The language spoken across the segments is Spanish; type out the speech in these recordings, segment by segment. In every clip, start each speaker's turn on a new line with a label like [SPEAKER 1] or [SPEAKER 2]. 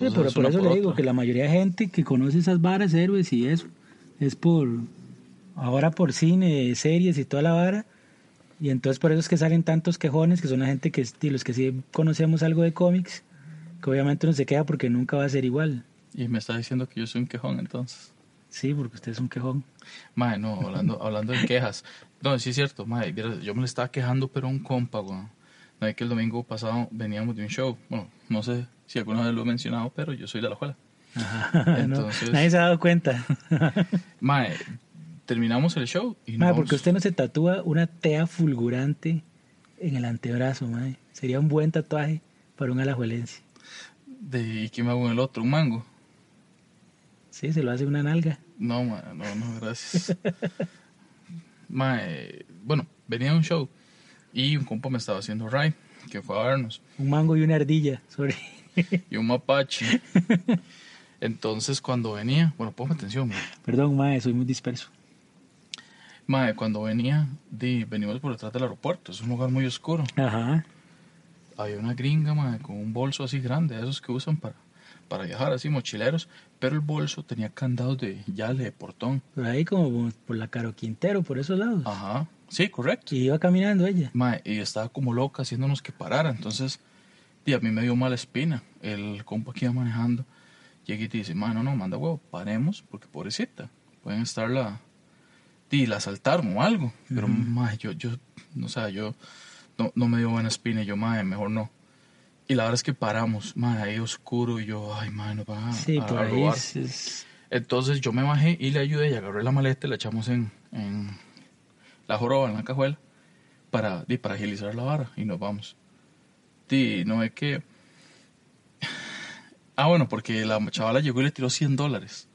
[SPEAKER 1] Sí, pero
[SPEAKER 2] es
[SPEAKER 1] por eso le digo
[SPEAKER 2] otra.
[SPEAKER 1] que la mayoría de gente que conoce esas varas, héroes y eso, es por, ahora por cine, series y toda la vara. Y entonces por eso es que salen tantos quejones, que son la gente que, y los que sí conocemos algo de cómics, que obviamente no se queda porque nunca va a ser igual.
[SPEAKER 2] Y me está diciendo que yo soy un quejón, entonces.
[SPEAKER 1] Sí, porque usted es un quejón.
[SPEAKER 2] Mae, no, hablando, hablando de quejas. No, sí es cierto, mae, yo me le estaba quejando, pero a un compa, weón. No es que el domingo pasado veníamos de un show. Bueno, no sé si alguna vez lo he mencionado, pero yo soy de la escuela.
[SPEAKER 1] Ajá, no,
[SPEAKER 2] Entonces-
[SPEAKER 1] nadie se ha dado cuenta.
[SPEAKER 2] Mae, terminamos el show y
[SPEAKER 1] Mae, porque usted no se tatúa una tea fulgurante en el antebrazo, mae. Sería un buen tatuaje para un alajuelense.
[SPEAKER 2] De, ¿Y qué me hago en el otro? ¿Un mango?
[SPEAKER 1] Sí, se lo hace una nalga.
[SPEAKER 2] No, mae, no, no, gracias. mae, bueno, venía un show y un compa me estaba haciendo ride, que fue a vernos.
[SPEAKER 1] Un mango y una ardilla, sorry.
[SPEAKER 2] y un mapache. Entonces, cuando venía, bueno, ponme atención, mae.
[SPEAKER 1] Perdón, mae, soy muy disperso.
[SPEAKER 2] Mae, cuando venía, di, venimos por detrás del aeropuerto, es un lugar muy oscuro.
[SPEAKER 1] Ajá.
[SPEAKER 2] Había una gringa, mae, con un bolso así grande, de esos que usan para, para viajar, así mochileros, pero el bolso tenía candados de yale, de portón.
[SPEAKER 1] Por ahí como por la Caro Quintero, por esos lados.
[SPEAKER 2] Ajá, sí, correcto.
[SPEAKER 1] Y iba caminando ella.
[SPEAKER 2] Mae, y estaba como loca haciéndonos que parara, entonces, di, a mí me dio mala espina. El compa que iba manejando, llega y te dice, mae, no, no, manda huevo, paremos, porque pobrecita, pueden estarla, di, la asaltaron o algo. Pero, mae, yo, yo, no sé, yo, no, no me dio buena espina, y yo, mae, mejor no. Y la verdad es que paramos, mae, ahí oscuro, y yo, ay, mae, nos van a,
[SPEAKER 1] Sí,
[SPEAKER 2] a-
[SPEAKER 1] por
[SPEAKER 2] a robar.
[SPEAKER 1] es-
[SPEAKER 2] Entonces yo me bajé y le ayudé y agarré la maleta y la echamos en, en la joroba, en la cajuela, para, di, para agilizar la vara y nos vamos. Di, no es que... Ah, bueno, porque la chavala llegó y le tiró 100 dólares.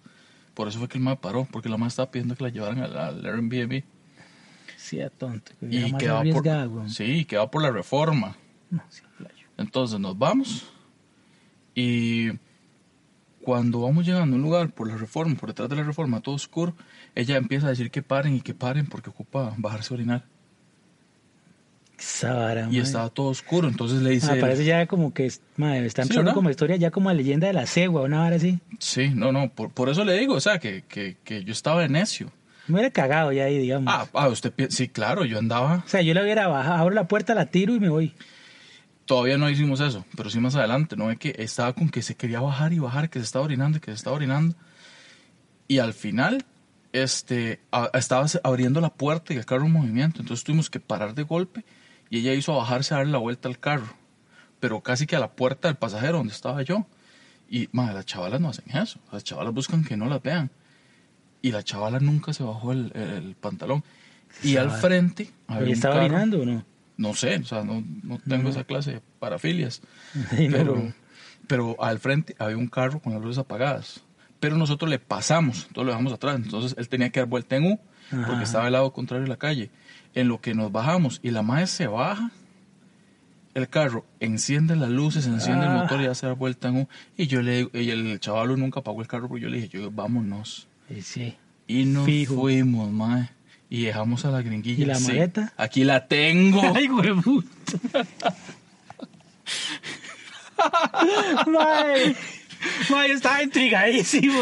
[SPEAKER 2] Por eso fue que el ma paró, porque la ma estaba pidiendo que la llevaran al, al Airbnb.
[SPEAKER 1] Sí, a tonto. que
[SPEAKER 2] Y
[SPEAKER 1] más
[SPEAKER 2] quedaba por, sí, quedaba por la reforma.
[SPEAKER 1] No, sí.
[SPEAKER 2] Entonces nos vamos y cuando vamos llegando a un lugar por la reforma, por detrás de la reforma, todo oscuro, ella empieza a decir que paren y que paren porque ocupa bajarse a orinar.
[SPEAKER 1] Esa vara,
[SPEAKER 2] Y estaba todo oscuro, entonces le dice...
[SPEAKER 1] Ah,
[SPEAKER 2] él,
[SPEAKER 1] parece ya como que mae, está
[SPEAKER 2] Sí,
[SPEAKER 1] empezando
[SPEAKER 2] ¿verdad?
[SPEAKER 1] como historia ya como la leyenda de la cegua, una vara así.
[SPEAKER 2] Sí, no, no, por, por eso le digo, o sea, que, que, que yo estaba de necio.
[SPEAKER 1] Me hubiera cagado ya ahí, digamos.
[SPEAKER 2] Ah, ah, usted sí, claro, yo andaba,
[SPEAKER 1] O sea, yo la hubiera bajado, abro la puerta, la tiro y me voy.
[SPEAKER 2] Todavía no hicimos eso, pero sí más adelante, ¿no? Es que estaba con que se quería bajar y bajar, que se estaba orinando y que se estaba orinando. Y al final, este, a- estaba abriendo la puerta y el carro en movimiento, entonces tuvimos que parar de golpe y ella hizo bajarse a darle la vuelta al carro, pero casi que a la puerta del pasajero donde estaba yo. Y, madre, las chavalas no hacen eso, las chavalas buscan que no las vean. Y la chavala nunca se bajó el, el pantalón. Y al frente
[SPEAKER 1] ¿Y
[SPEAKER 2] un
[SPEAKER 1] estaba
[SPEAKER 2] carro.
[SPEAKER 1] orinando o no?
[SPEAKER 2] No sé, o sea, no, no tengo
[SPEAKER 1] No.
[SPEAKER 2] esa clase de parafilias.
[SPEAKER 1] Sí,
[SPEAKER 2] pero, pero al frente había un carro con las luces apagadas. Pero nosotros le pasamos, todo lo dejamos atrás. Entonces él tenía que dar vuelta en U,
[SPEAKER 1] Ajá.
[SPEAKER 2] porque estaba del lado contrario de la calle. En lo que nos bajamos y la madre se baja, el carro enciende las luces, enciende el
[SPEAKER 1] Ah.
[SPEAKER 2] motor y hace dar vuelta en U. Y yo le digo, y el chaval nunca apagó el carro, porque yo le dije, yo, vámonos.
[SPEAKER 1] Sí, sí.
[SPEAKER 2] Y nos
[SPEAKER 1] Fijo.
[SPEAKER 2] fuimos, mae. Y dejamos a la gringuilla.
[SPEAKER 1] ¿Y la
[SPEAKER 2] Sí,
[SPEAKER 1] maleta?
[SPEAKER 2] Aquí la tengo.
[SPEAKER 1] Ay, huevo. Mae, mae, estaba intrigadísimo.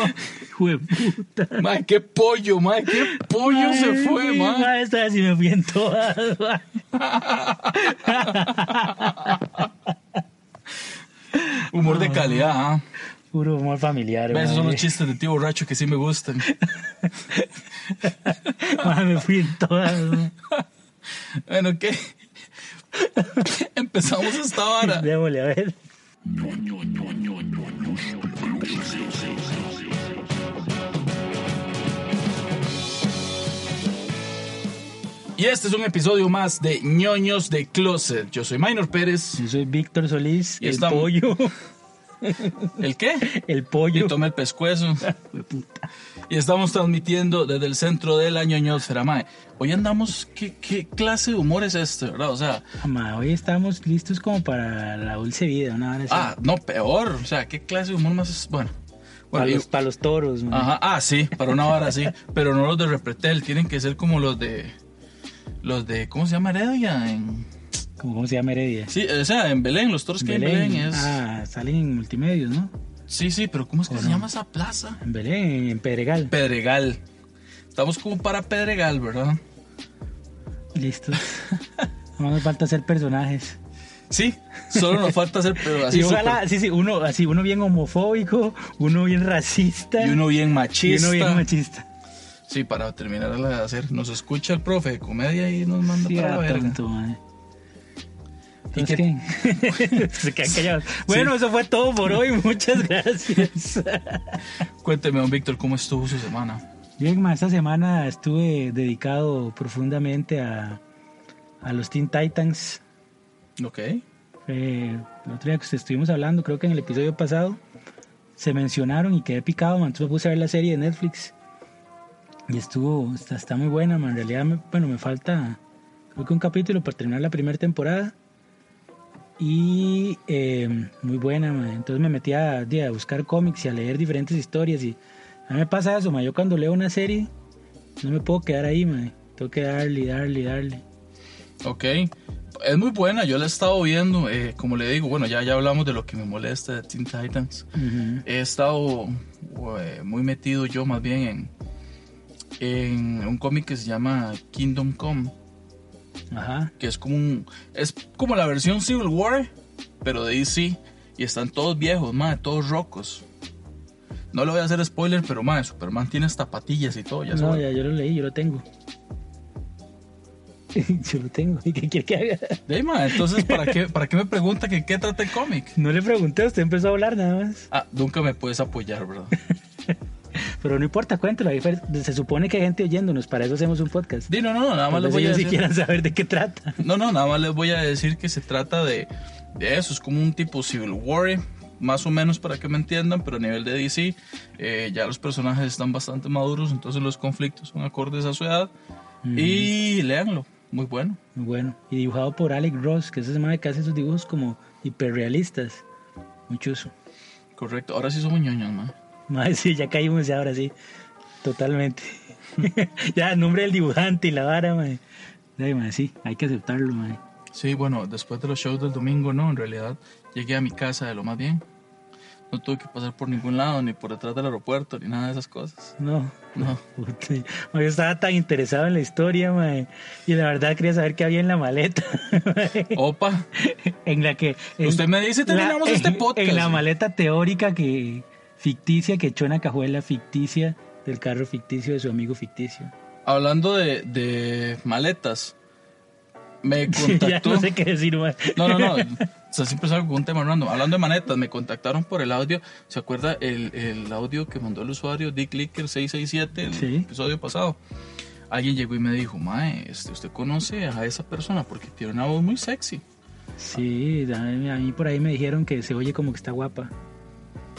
[SPEAKER 1] Hueputa.
[SPEAKER 2] Mae, qué pollo, mae, qué pollo se fue,
[SPEAKER 1] Ay,
[SPEAKER 2] mae.
[SPEAKER 1] mae, esta vez sí me fui en todas.
[SPEAKER 2] Humor de calidad, ¿ah?
[SPEAKER 1] Puro humor familiar.
[SPEAKER 2] Esos son los chistes de tío borracho que sí me gustan.
[SPEAKER 1] Mae, me fui en todas.
[SPEAKER 2] Bueno, ¿qué? Empezamos esta vara.
[SPEAKER 1] Démosle a ver.
[SPEAKER 2] Y este es un episodio más de ñoños de Closet. Yo soy Minor Pérez.
[SPEAKER 1] Yo soy Víctor Solís,
[SPEAKER 2] Y
[SPEAKER 1] el
[SPEAKER 2] estamos-
[SPEAKER 1] pollo.
[SPEAKER 2] ¿El qué?
[SPEAKER 1] El pollo.
[SPEAKER 2] Y toma el pescuezo. Y estamos transmitiendo desde el centro de la ñoñosfera, mae. Hoy andamos, ¿qué, ¿qué clase de humor es este, verdad? O sea,
[SPEAKER 1] Ma, hoy estamos listos como para la dulce vida, una hora así.
[SPEAKER 2] ah, no, peor. O sea, ¿qué clase de humor más es? Bueno.
[SPEAKER 1] para, los, para los toros.
[SPEAKER 2] Ajá, ah, sí, para una vara así. Pero no los de Repretel, tienen que ser como los de. Los de. ¿Cómo se llama Heredia? En,
[SPEAKER 1] ¿Cómo, se llama Heredia?
[SPEAKER 2] sí, o sea, en Belén, los toros que hay en
[SPEAKER 1] Belén.
[SPEAKER 2] Belén es.
[SPEAKER 1] Ah, salen en multimedios, ¿no?
[SPEAKER 2] Sí, sí, pero ¿cómo es que
[SPEAKER 1] ¿O
[SPEAKER 2] se
[SPEAKER 1] no?
[SPEAKER 2] llama esa plaza?
[SPEAKER 1] En Belén, en Pedregal.
[SPEAKER 2] Pedregal. Estamos como para Pedregal, ¿verdad?
[SPEAKER 1] Listos. No nos falta hacer personajes.
[SPEAKER 2] Sí, solo nos falta hacer pero así
[SPEAKER 1] Sí, ojalá, sí, sí, uno, así, uno bien homofóbico, uno bien racista
[SPEAKER 2] y uno bien
[SPEAKER 1] y
[SPEAKER 2] machista.
[SPEAKER 1] uno bien machista.
[SPEAKER 2] Sí, para terminar de hacer, nos escucha el profe de comedia y nos manda
[SPEAKER 1] Sí,
[SPEAKER 2] para la
[SPEAKER 1] ah,
[SPEAKER 2] verga.
[SPEAKER 1] tonto, madre.
[SPEAKER 2] ¿Y
[SPEAKER 1] Entonces, ¿qué? Se quedan callados. Bueno,
[SPEAKER 2] Sí.
[SPEAKER 1] eso fue todo por hoy. Muchas gracias.
[SPEAKER 2] Cuénteme, don Víctor, ¿cómo estuvo su semana?
[SPEAKER 1] Bien, ma, esta semana estuve dedicado profundamente a, a los Teen Titans.
[SPEAKER 2] Ok.
[SPEAKER 1] Eh, el otro día que estuvimos hablando, creo que en el episodio pasado, se mencionaron y quedé picado, man. Entonces me puse a ver la serie de Netflix. Y estuvo, está, está muy buena, man. En realidad, me- bueno, me falta, creo que un capítulo para terminar la primera temporada. Y eh, muy buena, man. Entonces me metí a, a buscar cómics y a leer diferentes historias. Y a mí me pasa eso, man. Yo cuando leo una serie, no me puedo quedar ahí, man. Tengo que darle, darle, darle.
[SPEAKER 2] Ok. Es muy buena, yo la he estado viendo. eh, como le digo, bueno, ya, ya hablamos de lo que me molesta de Teen Titans. He estado eh, muy metido yo más bien en, en un cómic que se llama Kingdom Come.
[SPEAKER 1] Ajá.
[SPEAKER 2] que es como un es como la versión Civil War pero de DC y están todos viejos madre todos rocos no le voy a hacer spoiler pero madre Superman tiene hasta patillas y todo ya
[SPEAKER 1] no, ya yo lo leí, yo lo tengo. yo lo tengo. ¿Y qué quiere que haga?
[SPEAKER 2] De ahí, madre, entonces para qué para qué me pregunta que qué trata el cómic
[SPEAKER 1] No le pregunté, usted empezó a hablar nada más.
[SPEAKER 2] ah nunca me puedes apoyar verdad
[SPEAKER 1] Pero no importa, cuéntelo. Se supone que hay gente oyéndonos, para eso hacemos un podcast.
[SPEAKER 2] Di, no no nada más les
[SPEAKER 1] Entonces
[SPEAKER 2] voy a
[SPEAKER 1] ellos si
[SPEAKER 2] decir
[SPEAKER 1] quieran saber de qué trata.
[SPEAKER 2] no no nada más les voy a decir que se trata de de eso es como un tipo Civil War más o menos para que me entiendan, pero a nivel de DC eh, ya los personajes están bastante maduros, entonces los conflictos son acordes a su edad. Y léanlo, muy bueno.
[SPEAKER 1] Muy bueno. Y dibujado por Alex Ross, que es ese madre que hace esos dibujos como hiperrealistas. Muy chuso.
[SPEAKER 2] Correcto, ahora sí somos ñoños, man.
[SPEAKER 1] Madre, sí, ya caímos ya ahora sí. Totalmente. ya, el nombre del dibujante y la vara, madre. Sí, hay que aceptarlo, madre.
[SPEAKER 2] Sí, bueno, después de los shows del domingo, no, en realidad llegué a mi casa de lo más bien. No tuve que pasar por ningún lado, ni por detrás del aeropuerto, ni nada de esas cosas.
[SPEAKER 1] No,
[SPEAKER 2] No,
[SPEAKER 1] Yo estaba tan interesado en la historia, mae, y la verdad quería saber qué había en la maleta. mae,
[SPEAKER 2] opa,
[SPEAKER 1] en la que... en
[SPEAKER 2] Usted me dice, terminamos este
[SPEAKER 1] en-
[SPEAKER 2] podcast.
[SPEAKER 1] En la maleta teórica que ficticia que echó en la cajuela ficticia del carro ficticio de su amigo ficticio.
[SPEAKER 2] hablando de, de maletas, me
[SPEAKER 1] ya
[SPEAKER 2] contactó...
[SPEAKER 1] no sé qué decir, mae.
[SPEAKER 2] No, no, no. O sea, siempre salgo con un tema random. Hablando de manetas, me contactaron por el audio. ¿Se acuerda el, el audio que mandó el usuario Dick Licker 667 el
[SPEAKER 1] Sí.
[SPEAKER 2] episodio pasado? Alguien llegó y me dijo, Mae, este, ¿usted conoce a esa persona? Porque tiene una voz muy sexy.
[SPEAKER 1] Sí, a mí, a mí por ahí me dijeron que se oye como que está guapa.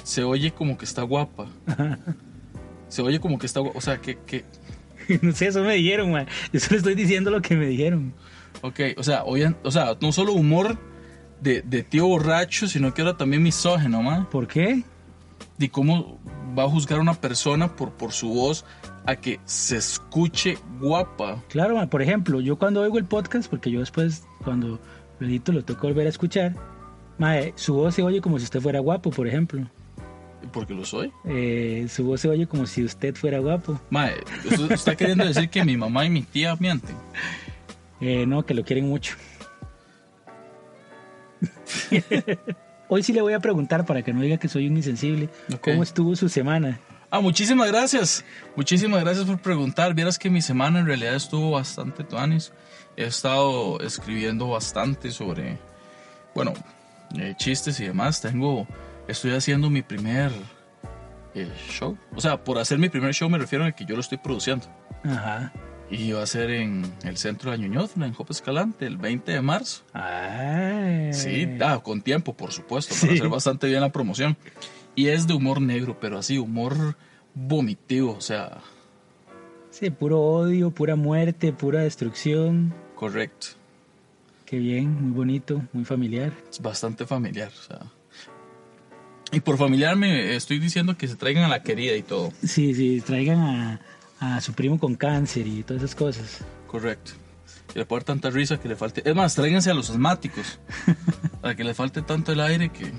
[SPEAKER 2] Se oye como que está guapa. Se oye como que está guapa. O sea, que, que...
[SPEAKER 1] no sé, eso me dijeron, mae. Yo solo estoy diciendo lo que me dijeron.
[SPEAKER 2] Ok, o sea, oyen, o sea, no solo humor de, de tío borracho, sino que ahora también misógeno, mae.
[SPEAKER 1] ¿Por qué?
[SPEAKER 2] de cómo va a juzgar a una persona por, por su voz a que se escuche guapa.
[SPEAKER 1] Claro, ma, por ejemplo, yo cuando oigo el podcast, porque yo después, cuando lo edito, lo que volver a escuchar, mae, su voz se oye como si usted fuera guapo, por ejemplo.
[SPEAKER 2] Porque lo soy.
[SPEAKER 1] Eh, su voz se oye como si usted fuera guapo.
[SPEAKER 2] Mae, ¿usted está queriendo decir que mi mamá y mi tía mienten?
[SPEAKER 1] Eh, no, que lo quieren mucho. Hoy sí le voy a preguntar para que no diga que soy un insensible. ¿Cómo estuvo su semana?
[SPEAKER 2] Ah, muchísimas gracias. Muchísimas gracias por preguntar. Vieras que mi semana en realidad estuvo bastante tuanis. He estado escribiendo bastante sobre, bueno, eh, chistes y demás. Tengo, estoy haciendo mi primer eh, show. O sea, por hacer mi primer show me refiero a que yo lo estoy produciendo.
[SPEAKER 1] Ajá.
[SPEAKER 2] Y va a ser en el centro de Añuñoz, en Jope Escalante, el 20 de marzo.
[SPEAKER 1] Ay.
[SPEAKER 2] Sí, ah, con tiempo, por supuesto,
[SPEAKER 1] Sí.
[SPEAKER 2] para hacer bastante bien la promoción. Y es de humor negro, pero así, humor vomitivo, o sea,
[SPEAKER 1] Sí, puro odio, pura muerte, pura destrucción.
[SPEAKER 2] correcto.
[SPEAKER 1] Qué bien, muy bonito, muy familiar.
[SPEAKER 2] Es bastante familiar, o sea. Y por familiar me estoy diciendo que se traigan a la querida y todo.
[SPEAKER 1] Sí, sí, traigan a, a su primo con cáncer y todas esas cosas.
[SPEAKER 2] Correcto. Que le pueda dar tanta risa que le falte. Es más, tráiganse a los asmáticos. para que le falte tanto el aire que.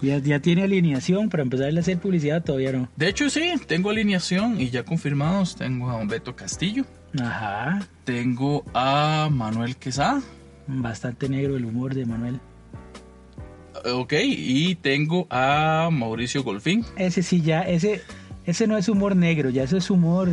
[SPEAKER 1] ¿Ya, ¿Ya tiene alineación para empezar a hacer publicidad? Todavía no.
[SPEAKER 2] De hecho, sí, tengo alineación y ya confirmados. Tengo a Beto Castillo,
[SPEAKER 1] Ajá.
[SPEAKER 2] tengo a Manuel Quesada,
[SPEAKER 1] Bastante negro el humor de Manuel.
[SPEAKER 2] Ok, y tengo a Mauricio Golfín.
[SPEAKER 1] Ese sí ya, ese, ese no es humor negro, ya eso es humor...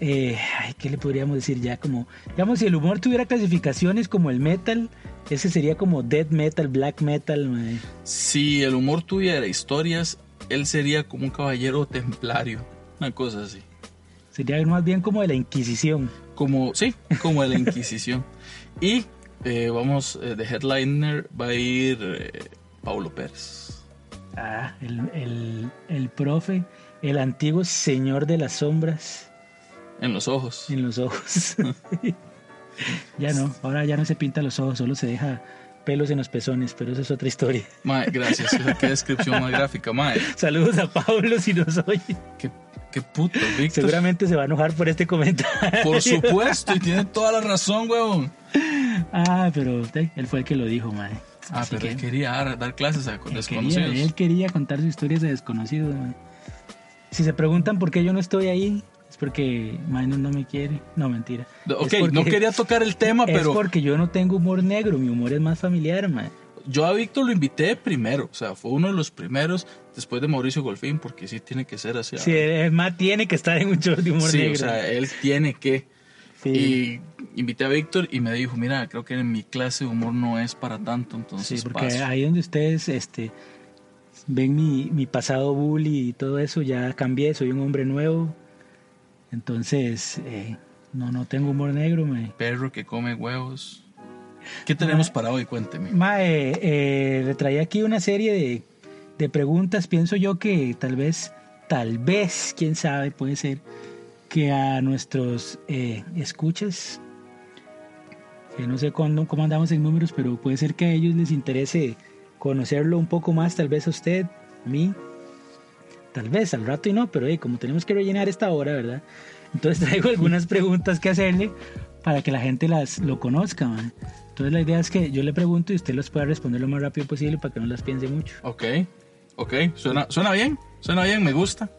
[SPEAKER 1] Eh, ay, ¿Qué le podríamos decir ya? Como, digamos, si el humor tuviera clasificaciones como el metal, ese sería como death metal, black metal. mae.
[SPEAKER 2] Si el humor tuviera historias, él sería como un caballero templario, una cosa así.
[SPEAKER 1] Sería más bien como de la Inquisición.
[SPEAKER 2] Como, sí, como de la Inquisición. y eh, vamos, eh, de headliner va a ir eh, Paulo Pérez.
[SPEAKER 1] Ah, el, el, el profe, el antiguo señor de las sombras
[SPEAKER 2] En los ojos.
[SPEAKER 1] en los ojos. ya no, ahora ya no se pinta los ojos, solo se deja pelos en los pezones, pero eso es otra historia.
[SPEAKER 2] Mae, gracias. Qué descripción más gráfica, mae.
[SPEAKER 1] Saludos a Pablo si nos oye.
[SPEAKER 2] Qué, qué puto, Víctor.
[SPEAKER 1] Seguramente se va a enojar por este comentario.
[SPEAKER 2] Por supuesto, y tiene toda la razón, huevón.
[SPEAKER 1] Ah, pero él fue el que lo dijo, mae.
[SPEAKER 2] Ah,
[SPEAKER 1] Así
[SPEAKER 2] pero
[SPEAKER 1] que
[SPEAKER 2] él quería dar, dar clases a
[SPEAKER 1] él quería,
[SPEAKER 2] desconocidos.
[SPEAKER 1] él quería contar sus historias de desconocidos. mae. Si se preguntan por qué yo no estoy ahí, es porque Minus no me quiere. No, mentira.
[SPEAKER 2] Ok,
[SPEAKER 1] Es porque-
[SPEAKER 2] no quería tocar el tema,
[SPEAKER 1] Es
[SPEAKER 2] pero
[SPEAKER 1] porque yo no tengo humor negro, mi humor es más familiar, mae.
[SPEAKER 2] Yo a Víctor lo invité primero. O sea, fue uno de los primeros después de Mauricio Golfín, porque sí tiene que ser así.
[SPEAKER 1] Sí, es más, tiene que estar en un short de humor
[SPEAKER 2] Sí,
[SPEAKER 1] negro.
[SPEAKER 2] o sea, él tiene que.
[SPEAKER 1] Sí.
[SPEAKER 2] Y invité a Víctor y me dijo, mira, creo que en mi clase de humor no es para tanto, entonces
[SPEAKER 1] Sí, porque
[SPEAKER 2] paso".
[SPEAKER 1] ahí donde ustedes este, ven mi, mi pasado bully y todo eso, ya cambié, soy un hombre nuevo. Entonces, eh, no, no tengo humor negro. Me.
[SPEAKER 2] Perro que come huevos. ¿Qué tenemos para hoy? Cuénteme.
[SPEAKER 1] Mae, eh, le traía aquí una serie de, de preguntas. Pienso yo que tal vez, tal vez, quién sabe, puede ser que a nuestros eh, escuchas, no sé cuándo, cómo andamos en números, pero puede ser que a ellos les interese conocerlo un poco más, tal vez a usted, a mí, tal vez al rato y no, pero eh, como tenemos que rellenar esta hora, ¿verdad? Entonces traigo algunas preguntas que hacerle para que la gente las lo conozca. man. Entonces la idea es que yo le pregunto y usted los pueda responder lo más rápido posible para que no las piense mucho.
[SPEAKER 2] Ok, ok, suena, suena bien, suena bien, me gusta.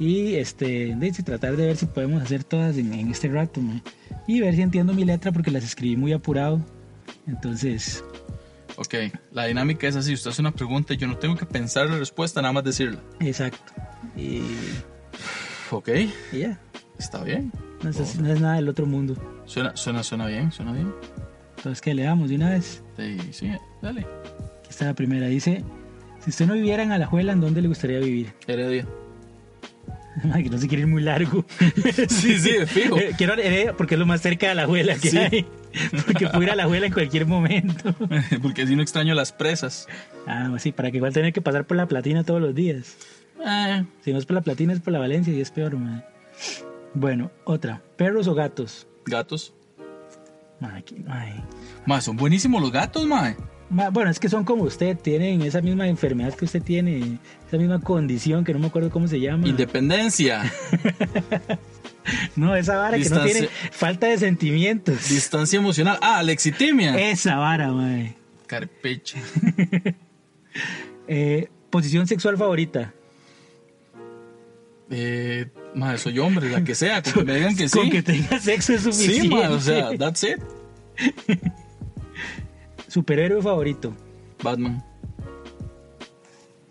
[SPEAKER 1] Y este, de hecho, tratar de ver si podemos hacer todas en, en este rato. man. Y ver si entiendo mi letra porque las escribí muy apurado. Entonces,
[SPEAKER 2] Ok, la dinámica es así, usted hace una pregunta y yo no tengo que pensar la respuesta, nada más decirla.
[SPEAKER 1] exacto. Y,
[SPEAKER 2] Ok,
[SPEAKER 1] y ya.
[SPEAKER 2] está bien.
[SPEAKER 1] No es, no es nada del otro mundo.
[SPEAKER 2] Suena, suena, suena bien, suena bien.
[SPEAKER 1] Entonces, que le damos de una vez?
[SPEAKER 2] Sí, sí, dale.
[SPEAKER 1] Aquí está la primera. Dice, si usted no viviera en Alajuela, ¿en dónde le gustaría vivir?
[SPEAKER 2] Heredia.
[SPEAKER 1] Ay, que no se quiere ir muy largo.
[SPEAKER 2] Sí, sí, fijo.
[SPEAKER 1] Eh, Quiero Heredia porque es lo más cerca de Alajuela que
[SPEAKER 2] Sí.
[SPEAKER 1] hay. Porque puedo ir a Alajuela en cualquier momento.
[SPEAKER 2] Porque así no extraño las presas.
[SPEAKER 1] Ah, pues sí, para que igual tener que pasar por la platina todos los días.
[SPEAKER 2] Eh,
[SPEAKER 1] Si no es por la platina, es por la Valencia y es peor, man. Bueno, otra. ¿Perros o gatos?
[SPEAKER 2] gatos.
[SPEAKER 1] Ma, aquí no hay.
[SPEAKER 2] Ma, son buenísimos los gatos, ma.
[SPEAKER 1] Ma, Bueno, es que son como usted, tienen esa misma enfermedad que usted tiene, esa misma condición que no me acuerdo cómo se llama.
[SPEAKER 2] Independencia,
[SPEAKER 1] No, esa vara que no tiene falta de sentimientos.
[SPEAKER 2] distancia emocional. Ah, lexitimia.
[SPEAKER 1] Esa vara, mae.
[SPEAKER 2] Carpeche.
[SPEAKER 1] Eh, posición sexual favorita.
[SPEAKER 2] Eh, ma, soy hombre, la que sea, con que me digan que sí.
[SPEAKER 1] Con que tenga sexo es suficiente.
[SPEAKER 2] Sí, ma, o sea, that's it.
[SPEAKER 1] Superhéroe favorito.
[SPEAKER 2] Batman.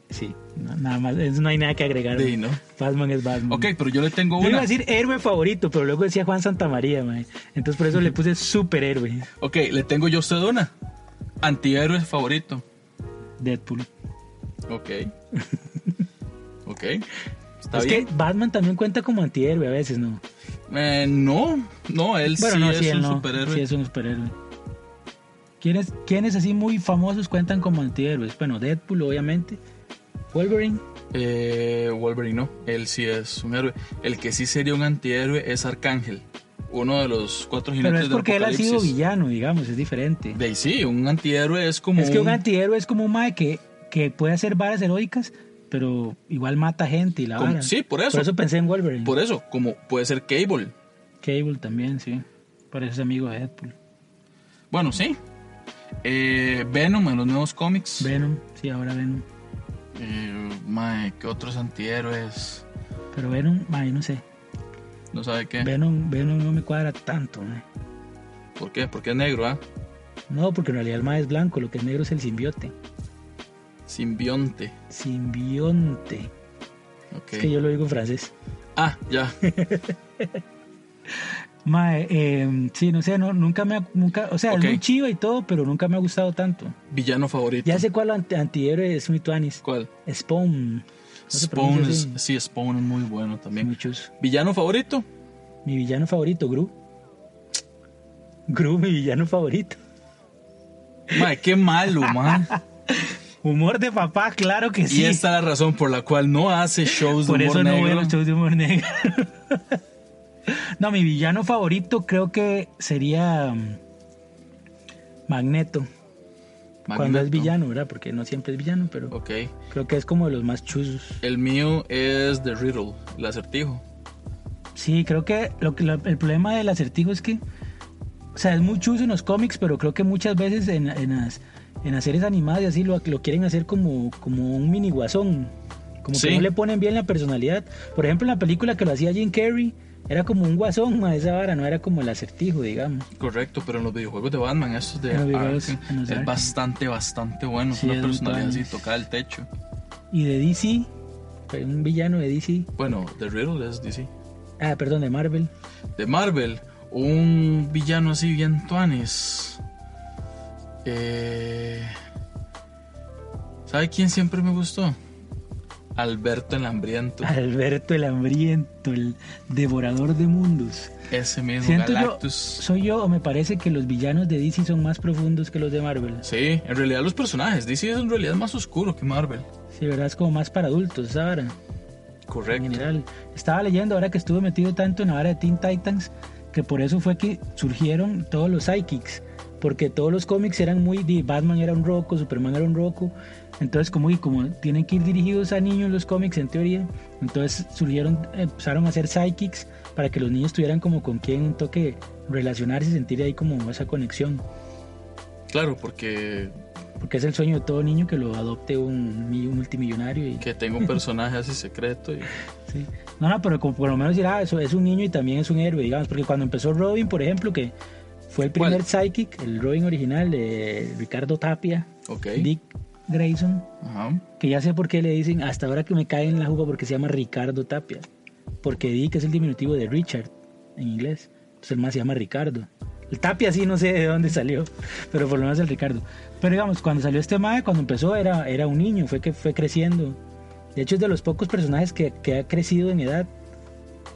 [SPEAKER 1] Sí, no, nada más, es- no hay nada que agregar.
[SPEAKER 2] Sí, ¿no?
[SPEAKER 1] Batman es Batman.
[SPEAKER 2] Ok, pero yo le tengo
[SPEAKER 1] Yo iba
[SPEAKER 2] una.
[SPEAKER 1] a decir héroe favorito, pero luego decía Juan Santamaría, mae. Entonces por eso le puse superhéroe.
[SPEAKER 2] Ok, le tengo yo a usted una. Antihéroe favorito.
[SPEAKER 1] Deadpool.
[SPEAKER 2] Ok. Ok. Está
[SPEAKER 1] es
[SPEAKER 2] bien.
[SPEAKER 1] que Batman también cuenta como antihéroe a veces, ¿no?
[SPEAKER 2] Eh, no, no, él
[SPEAKER 1] Bueno,
[SPEAKER 2] sí
[SPEAKER 1] no,
[SPEAKER 2] es
[SPEAKER 1] sí, él
[SPEAKER 2] un
[SPEAKER 1] no.
[SPEAKER 2] superhéroe.
[SPEAKER 1] Sí, es un superhéroe. ¿Quiénes, ¿Quiénes así muy famosos cuentan como antihéroes? Bueno, Deadpool, obviamente. Wolverine.
[SPEAKER 2] Eh, Wolverine no, él sí es un héroe. El que sí sería un antihéroe es Arcángel, uno de los cuatro jinetes
[SPEAKER 1] Pero es
[SPEAKER 2] del
[SPEAKER 1] porque él ha sido villano, digamos, es diferente.
[SPEAKER 2] De ahí sí, un antihéroe es como
[SPEAKER 1] Es que un
[SPEAKER 2] un-
[SPEAKER 1] antihéroe es como un mae que, que puede hacer varas heroicas, pero igual mata gente y la vara.
[SPEAKER 2] sí, por eso.
[SPEAKER 1] Por eso pensé en Wolverine.
[SPEAKER 2] Por eso, como puede ser Cable.
[SPEAKER 1] Cable también, sí. Es amigo de Deadpool.
[SPEAKER 2] Bueno, sí. Eh, Venom en los nuevos cómics.
[SPEAKER 1] Venom, sí, ahora Venom.
[SPEAKER 2] Eh, mae, ¿qué otros antihéroes?
[SPEAKER 1] Pero Venom, mae, no sé.
[SPEAKER 2] No sabe qué.
[SPEAKER 1] Venom, Venom no me cuadra tanto, mae.
[SPEAKER 2] ¿Por qué? Porque es negro, ¿ah?
[SPEAKER 1] No, porque en realidad el mae es blanco, lo que es negro es el simbiote.
[SPEAKER 2] Simbionte.
[SPEAKER 1] Simbionte. Es que yo lo digo en francés.
[SPEAKER 2] Ah, ya.
[SPEAKER 1] Mae, eh, sí, no sé, no, nunca me ha, nunca, o sea, es muy chiva y todo, pero nunca me ha gustado tanto.
[SPEAKER 2] Villano favorito.
[SPEAKER 1] Ya sé cuál anti antihéroe es muy tuanis.
[SPEAKER 2] ¿Cuál?
[SPEAKER 1] Spawn. No
[SPEAKER 2] Spawn es, sí, Spawn es muy bueno también.
[SPEAKER 1] Muchos.
[SPEAKER 2] ¿Villano favorito?
[SPEAKER 1] Mi villano favorito, Gru. Gru, mi villano favorito.
[SPEAKER 2] Mae, qué malo, man.
[SPEAKER 1] Humor de papá, claro que sí.
[SPEAKER 2] Y esta es la razón por la cual no hace shows de
[SPEAKER 1] Por
[SPEAKER 2] humor
[SPEAKER 1] eso no voy a
[SPEAKER 2] negro.
[SPEAKER 1] los shows de humor negro. no, mi villano favorito creo que sería mm, Magneto. Cuando es
[SPEAKER 2] Magneto.
[SPEAKER 1] villano, ¿verdad? Porque no siempre es villano, pero creo que es como de los más chuzos.
[SPEAKER 2] El mío es The Riddle, el acertijo.
[SPEAKER 1] Sí, creo que, lo que lo- el problema del acertijo es que, o sea, es muy chuzo en los cómics, pero creo que muchas veces en, en las, en las series animadas y así lo, lo quieren hacer como, como un mini guasón. Como
[SPEAKER 2] Sí.
[SPEAKER 1] que no le ponen bien la personalidad. Por ejemplo, en la película que lo hacía Jim Carrey, era como un guasón, ma, esa vara, no era como el acertijo, digamos.
[SPEAKER 2] Correcto, pero en los videojuegos de Batman, estos de Arkham,
[SPEAKER 1] de
[SPEAKER 2] es
[SPEAKER 1] Arkham.
[SPEAKER 2] bastante, bastante bueno.
[SPEAKER 1] Sí,
[SPEAKER 2] es
[SPEAKER 1] es
[SPEAKER 2] una
[SPEAKER 1] muy
[SPEAKER 2] personalidad así,
[SPEAKER 1] tuanis.
[SPEAKER 2] toca el techo.
[SPEAKER 1] Y de DC, un villano de DC,
[SPEAKER 2] Bueno, The Riddle es DC.
[SPEAKER 1] ah, perdón, de Marvel.
[SPEAKER 2] De Marvel, un villano así bien tuanis. Eh, ¿Sabe quién siempre me gustó? Alberto el Hambriento.
[SPEAKER 1] Alberto el Hambriento, el devorador de mundos.
[SPEAKER 2] Ese mismo,
[SPEAKER 1] Siento yo,
[SPEAKER 2] Galactus.
[SPEAKER 1] soy yo o me parece que los villanos de DC son más profundos que los de Marvel.
[SPEAKER 2] Sí, en realidad los personajes. DC es en realidad más oscuro que Marvel.
[SPEAKER 1] Sí, verdad, es como más para adultos, esa vara, en
[SPEAKER 2] Correcto.
[SPEAKER 1] general. Estaba leyendo ahora que estuve metido tanto en la vara de Teen Titans, que por eso fue que surgieron todos los psychics, porque todos los cómics eran muy, Batman era un roco, Superman era un roco, entonces como, y como tienen que ir dirigidos a niños los cómics en teoría, entonces surgieron, empezaron a hacer psychics para que los niños tuvieran como con quien un toque relacionarse y sentir ahí como esa conexión.
[SPEAKER 2] Claro, porque
[SPEAKER 1] Porque es el sueño de todo niño que lo adopte un, mi- un multimillonario y
[SPEAKER 2] que tengo un personaje así secreto. Y...
[SPEAKER 1] Sí. No, no, pero como por lo menos decir, ah, eso es un niño y también es un héroe, digamos, porque cuando empezó Robin, por ejemplo, que fue el primer
[SPEAKER 2] ¿Cuál?
[SPEAKER 1] psychic, el Robin original de Ricardo Tapia,
[SPEAKER 2] Ok.
[SPEAKER 1] Dick Grayson,
[SPEAKER 2] Ajá.
[SPEAKER 1] que ya sé por qué le dicen, hasta ahora que me cae en la juga porque se llama Ricardo Tapia, porque Dick es el diminutivo de Richard en inglés, entonces el más se llama Ricardo. El Tapia sí no sé de dónde salió, pero por lo menos el Ricardo. Pero digamos, cuando salió este mae, cuando empezó era, era un niño, fue que fue creciendo. De hecho es de los pocos personajes que, que ha crecido en edad.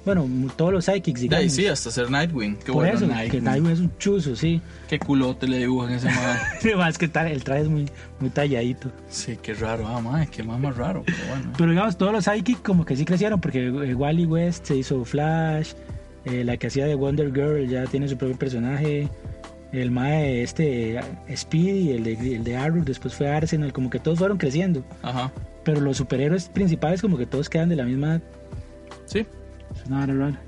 [SPEAKER 1] Bueno, todos los psychics, digamos.
[SPEAKER 2] ahí sí, hasta ser Nightwing. Qué
[SPEAKER 1] por
[SPEAKER 2] bueno,
[SPEAKER 1] eso,
[SPEAKER 2] Nightwing.
[SPEAKER 1] que Nightwing es un chuzo, sí.
[SPEAKER 2] Qué culote le dibujan ese man.
[SPEAKER 1] Además que tal, el traje es muy, muy talladito.
[SPEAKER 2] sí, qué raro. Ah, man, qué más más raro. Pero bueno.
[SPEAKER 1] Pero digamos, todos los psychics como que sí crecieron, porque eh, Wally West se hizo Flash, eh, la que hacía de Wonder Girl ya tiene su propio personaje, el mae este Speedy, el de, el de Arrow, después fue Arsenal, como que todos fueron creciendo.
[SPEAKER 2] Ajá.
[SPEAKER 1] Pero los superhéroes principales como que todos quedan de la misma...
[SPEAKER 2] Sí.
[SPEAKER 1] Rara.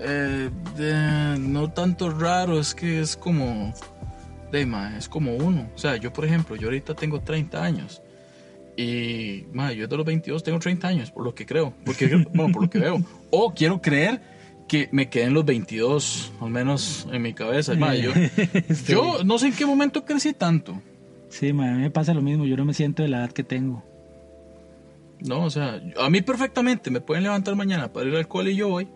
[SPEAKER 2] Eh, de- no tanto raro, es que es como. De ma, es como uno. O sea, yo, por ejemplo, yo ahorita tengo 30 años. Y, ma, yo de los 22 tengo 30 años, por lo que creo. Porque, bueno, por lo que veo. O quiero creer que me queden los 22, al menos en mi cabeza. Ma, yo,
[SPEAKER 1] Sí.
[SPEAKER 2] yo no sé en qué momento crecí tanto.
[SPEAKER 1] Sí, mae, a mí me pasa lo mismo, yo no me siento de la edad que tengo.
[SPEAKER 2] No, o sea, a mí perfectamente me pueden levantar mañana para ir al cole y yo voy.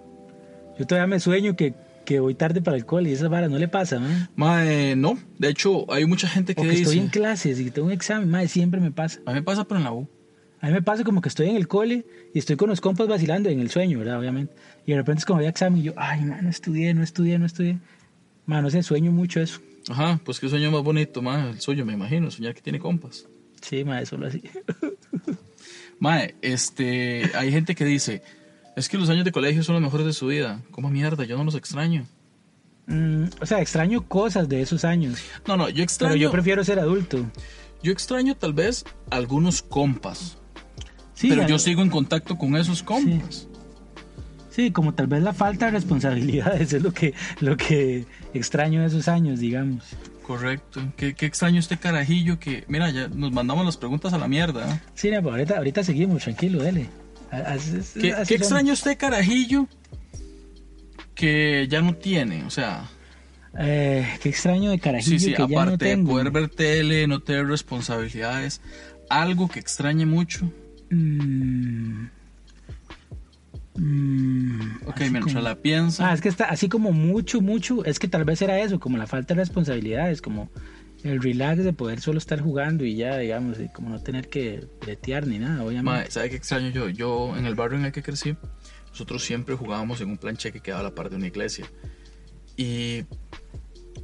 [SPEAKER 1] Yo todavía me sueño que, que voy tarde para el cole y esa vara no le pasa, mae.
[SPEAKER 2] Mae, no. De hecho, hay mucha gente que
[SPEAKER 1] O que
[SPEAKER 2] dice.
[SPEAKER 1] estoy en clases y tengo un examen, mae, siempre me pasa.
[SPEAKER 2] A mí me pasa, pero en la U.
[SPEAKER 1] A mí me pasa como que estoy en el cole y estoy con los compas vacilando en el sueño, ¿verdad? Obviamente. Y de repente es como había examen y yo, ay, man, no estudié, no estudié, no estudié. Man, no sé, sueño mucho eso.
[SPEAKER 2] Ajá, pues qué sueño más bonito, mae, el suyo, me imagino, soñar que tiene compas.
[SPEAKER 1] Sí, man, solo así.
[SPEAKER 2] Mae, este, hay gente que dice, es que los años de colegio son los mejores de su vida. ¿Cómo mierda? Yo no los extraño.
[SPEAKER 1] Mm, o sea, extraño cosas de esos años,
[SPEAKER 2] No, no, yo extraño,
[SPEAKER 1] pero
[SPEAKER 2] yo,
[SPEAKER 1] yo prefiero ser adulto.
[SPEAKER 2] extraño tal vez algunos compas,
[SPEAKER 1] Sí,
[SPEAKER 2] pero yo sigo en contacto con esos compas.
[SPEAKER 1] sí, como tal vez la falta de responsabilidades es lo que, lo que extraño de esos años, digamos.
[SPEAKER 2] Correcto. Qué, qué extraño este carajillo que, mira, ya nos mandamos las preguntas a la mierda. ¿eh?
[SPEAKER 1] Sí, no, pero ahorita, ahorita seguimos, tranquilo, dele. Así-
[SPEAKER 2] ¿Qué,
[SPEAKER 1] así
[SPEAKER 2] qué
[SPEAKER 1] son.
[SPEAKER 2] extraño este carajillo que ya no tiene? O sea,
[SPEAKER 1] Eh, qué extraño de carajillo
[SPEAKER 2] sí, sí,
[SPEAKER 1] que ya no
[SPEAKER 2] aparte de
[SPEAKER 1] tengo.
[SPEAKER 2] poder ver tele, no tener responsabilidades, algo que extrañe mucho.
[SPEAKER 1] Mm. Mm,
[SPEAKER 2] Ok, mientras
[SPEAKER 1] como-
[SPEAKER 2] la piensa.
[SPEAKER 1] Ah, es que está así como mucho, mucho. Es que tal vez era eso, como la falta de responsabilidades, como el relax de poder solo estar jugando y ya, digamos, y como no tener que bretear ni nada, obviamente.
[SPEAKER 2] Mae, ¿sabe qué extraño yo? Yo, en el barrio en el que crecí, nosotros siempre jugábamos en un planche que quedaba a la par de una iglesia. Y,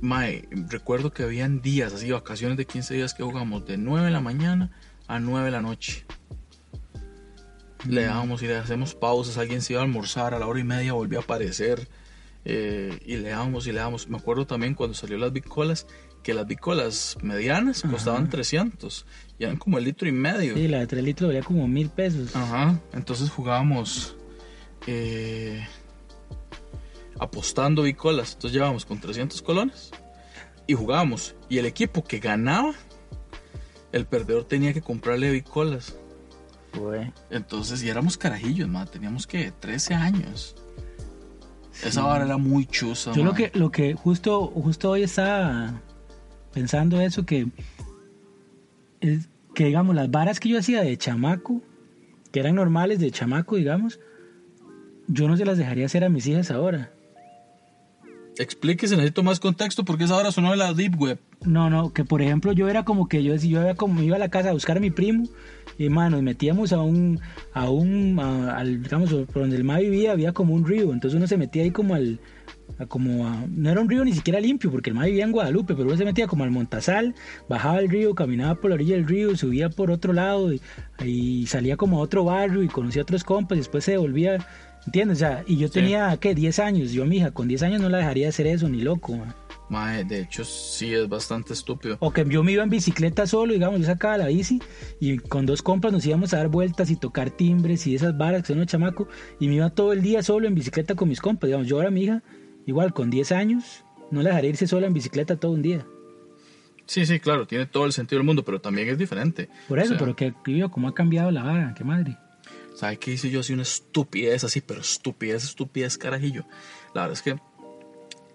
[SPEAKER 2] mae, recuerdo que habían días, así, vacaciones de 15 días que jugamos de 9 de la mañana a 9 de la noche. Le dábamos y le hacemos pausas, alguien se iba a almorzar, a la hora y media volvía a aparecer. eh, y le y le. Me acuerdo también cuando salió las bicolas, que las bicolas medianas costaban 300 y eran como el litro y medio.
[SPEAKER 1] Sí, la de 3 litros valía como mil pesos.
[SPEAKER 2] Ajá, entonces jugábamos eh, apostando bicolas. Entonces llevábamos con 300 colones y jugábamos. Y el equipo que ganaba, el perdedor tenía que comprarle bicolas. Entonces, y éramos carajillos, ma, teníamos que 13 años. Esa vara era muy chusa.
[SPEAKER 1] Yo
[SPEAKER 2] ma.
[SPEAKER 1] lo que, lo que justo, justo hoy estaba pensando eso, que, es, que digamos, las varas que yo hacía de chamaco, que eran normales de chamaco, digamos, yo no se las dejaría hacer a mis hijas ahora.
[SPEAKER 2] Explíquese, necesito más contexto porque esa hora sonó de la Deep Web.
[SPEAKER 1] No, no, que por ejemplo yo era como que yo decía, yo era como iba a la casa a buscar a mi primo y man, nos metíamos a un, a un, al, digamos, por donde el ma vivía había como un río, entonces uno se metía ahí como al, como no era un río ni siquiera limpio porque el ma vivía en Guadalupe, pero uno se metía como al Montazal, bajaba el río, caminaba por la orilla del río, subía por otro lado y, y salía como a otro barrio y conocía a otros compas y después se devolvía, ¿entiendes? O sea, y yo
[SPEAKER 2] Sí.
[SPEAKER 1] tenía, ¿qué? 10 años, yo mi hija con 10 años no la dejaría hacer eso, ni loco, ma.
[SPEAKER 2] Mae, de hecho, sí es bastante estúpido.
[SPEAKER 1] O que yo me iba en bicicleta solo, digamos, yo sacaba la bici y con dos compas nos íbamos a dar vueltas y tocar timbres y esas varas que son los chamacos y me iba todo el día solo en bicicleta con mis compas, digamos, yo ahora mi hija, igual con 10 años, no la dejaría irse sola en bicicleta todo un día.
[SPEAKER 2] Sí, sí, claro, tiene todo el sentido del mundo, pero también es diferente.
[SPEAKER 1] Por eso,
[SPEAKER 2] O sea,
[SPEAKER 1] pero que vio cómo ha cambiado la vara, qué madre.
[SPEAKER 2] ¿Sabe qué hice yo? Así una estupidez así, pero estupidez, estupidez, carajillo. La verdad es que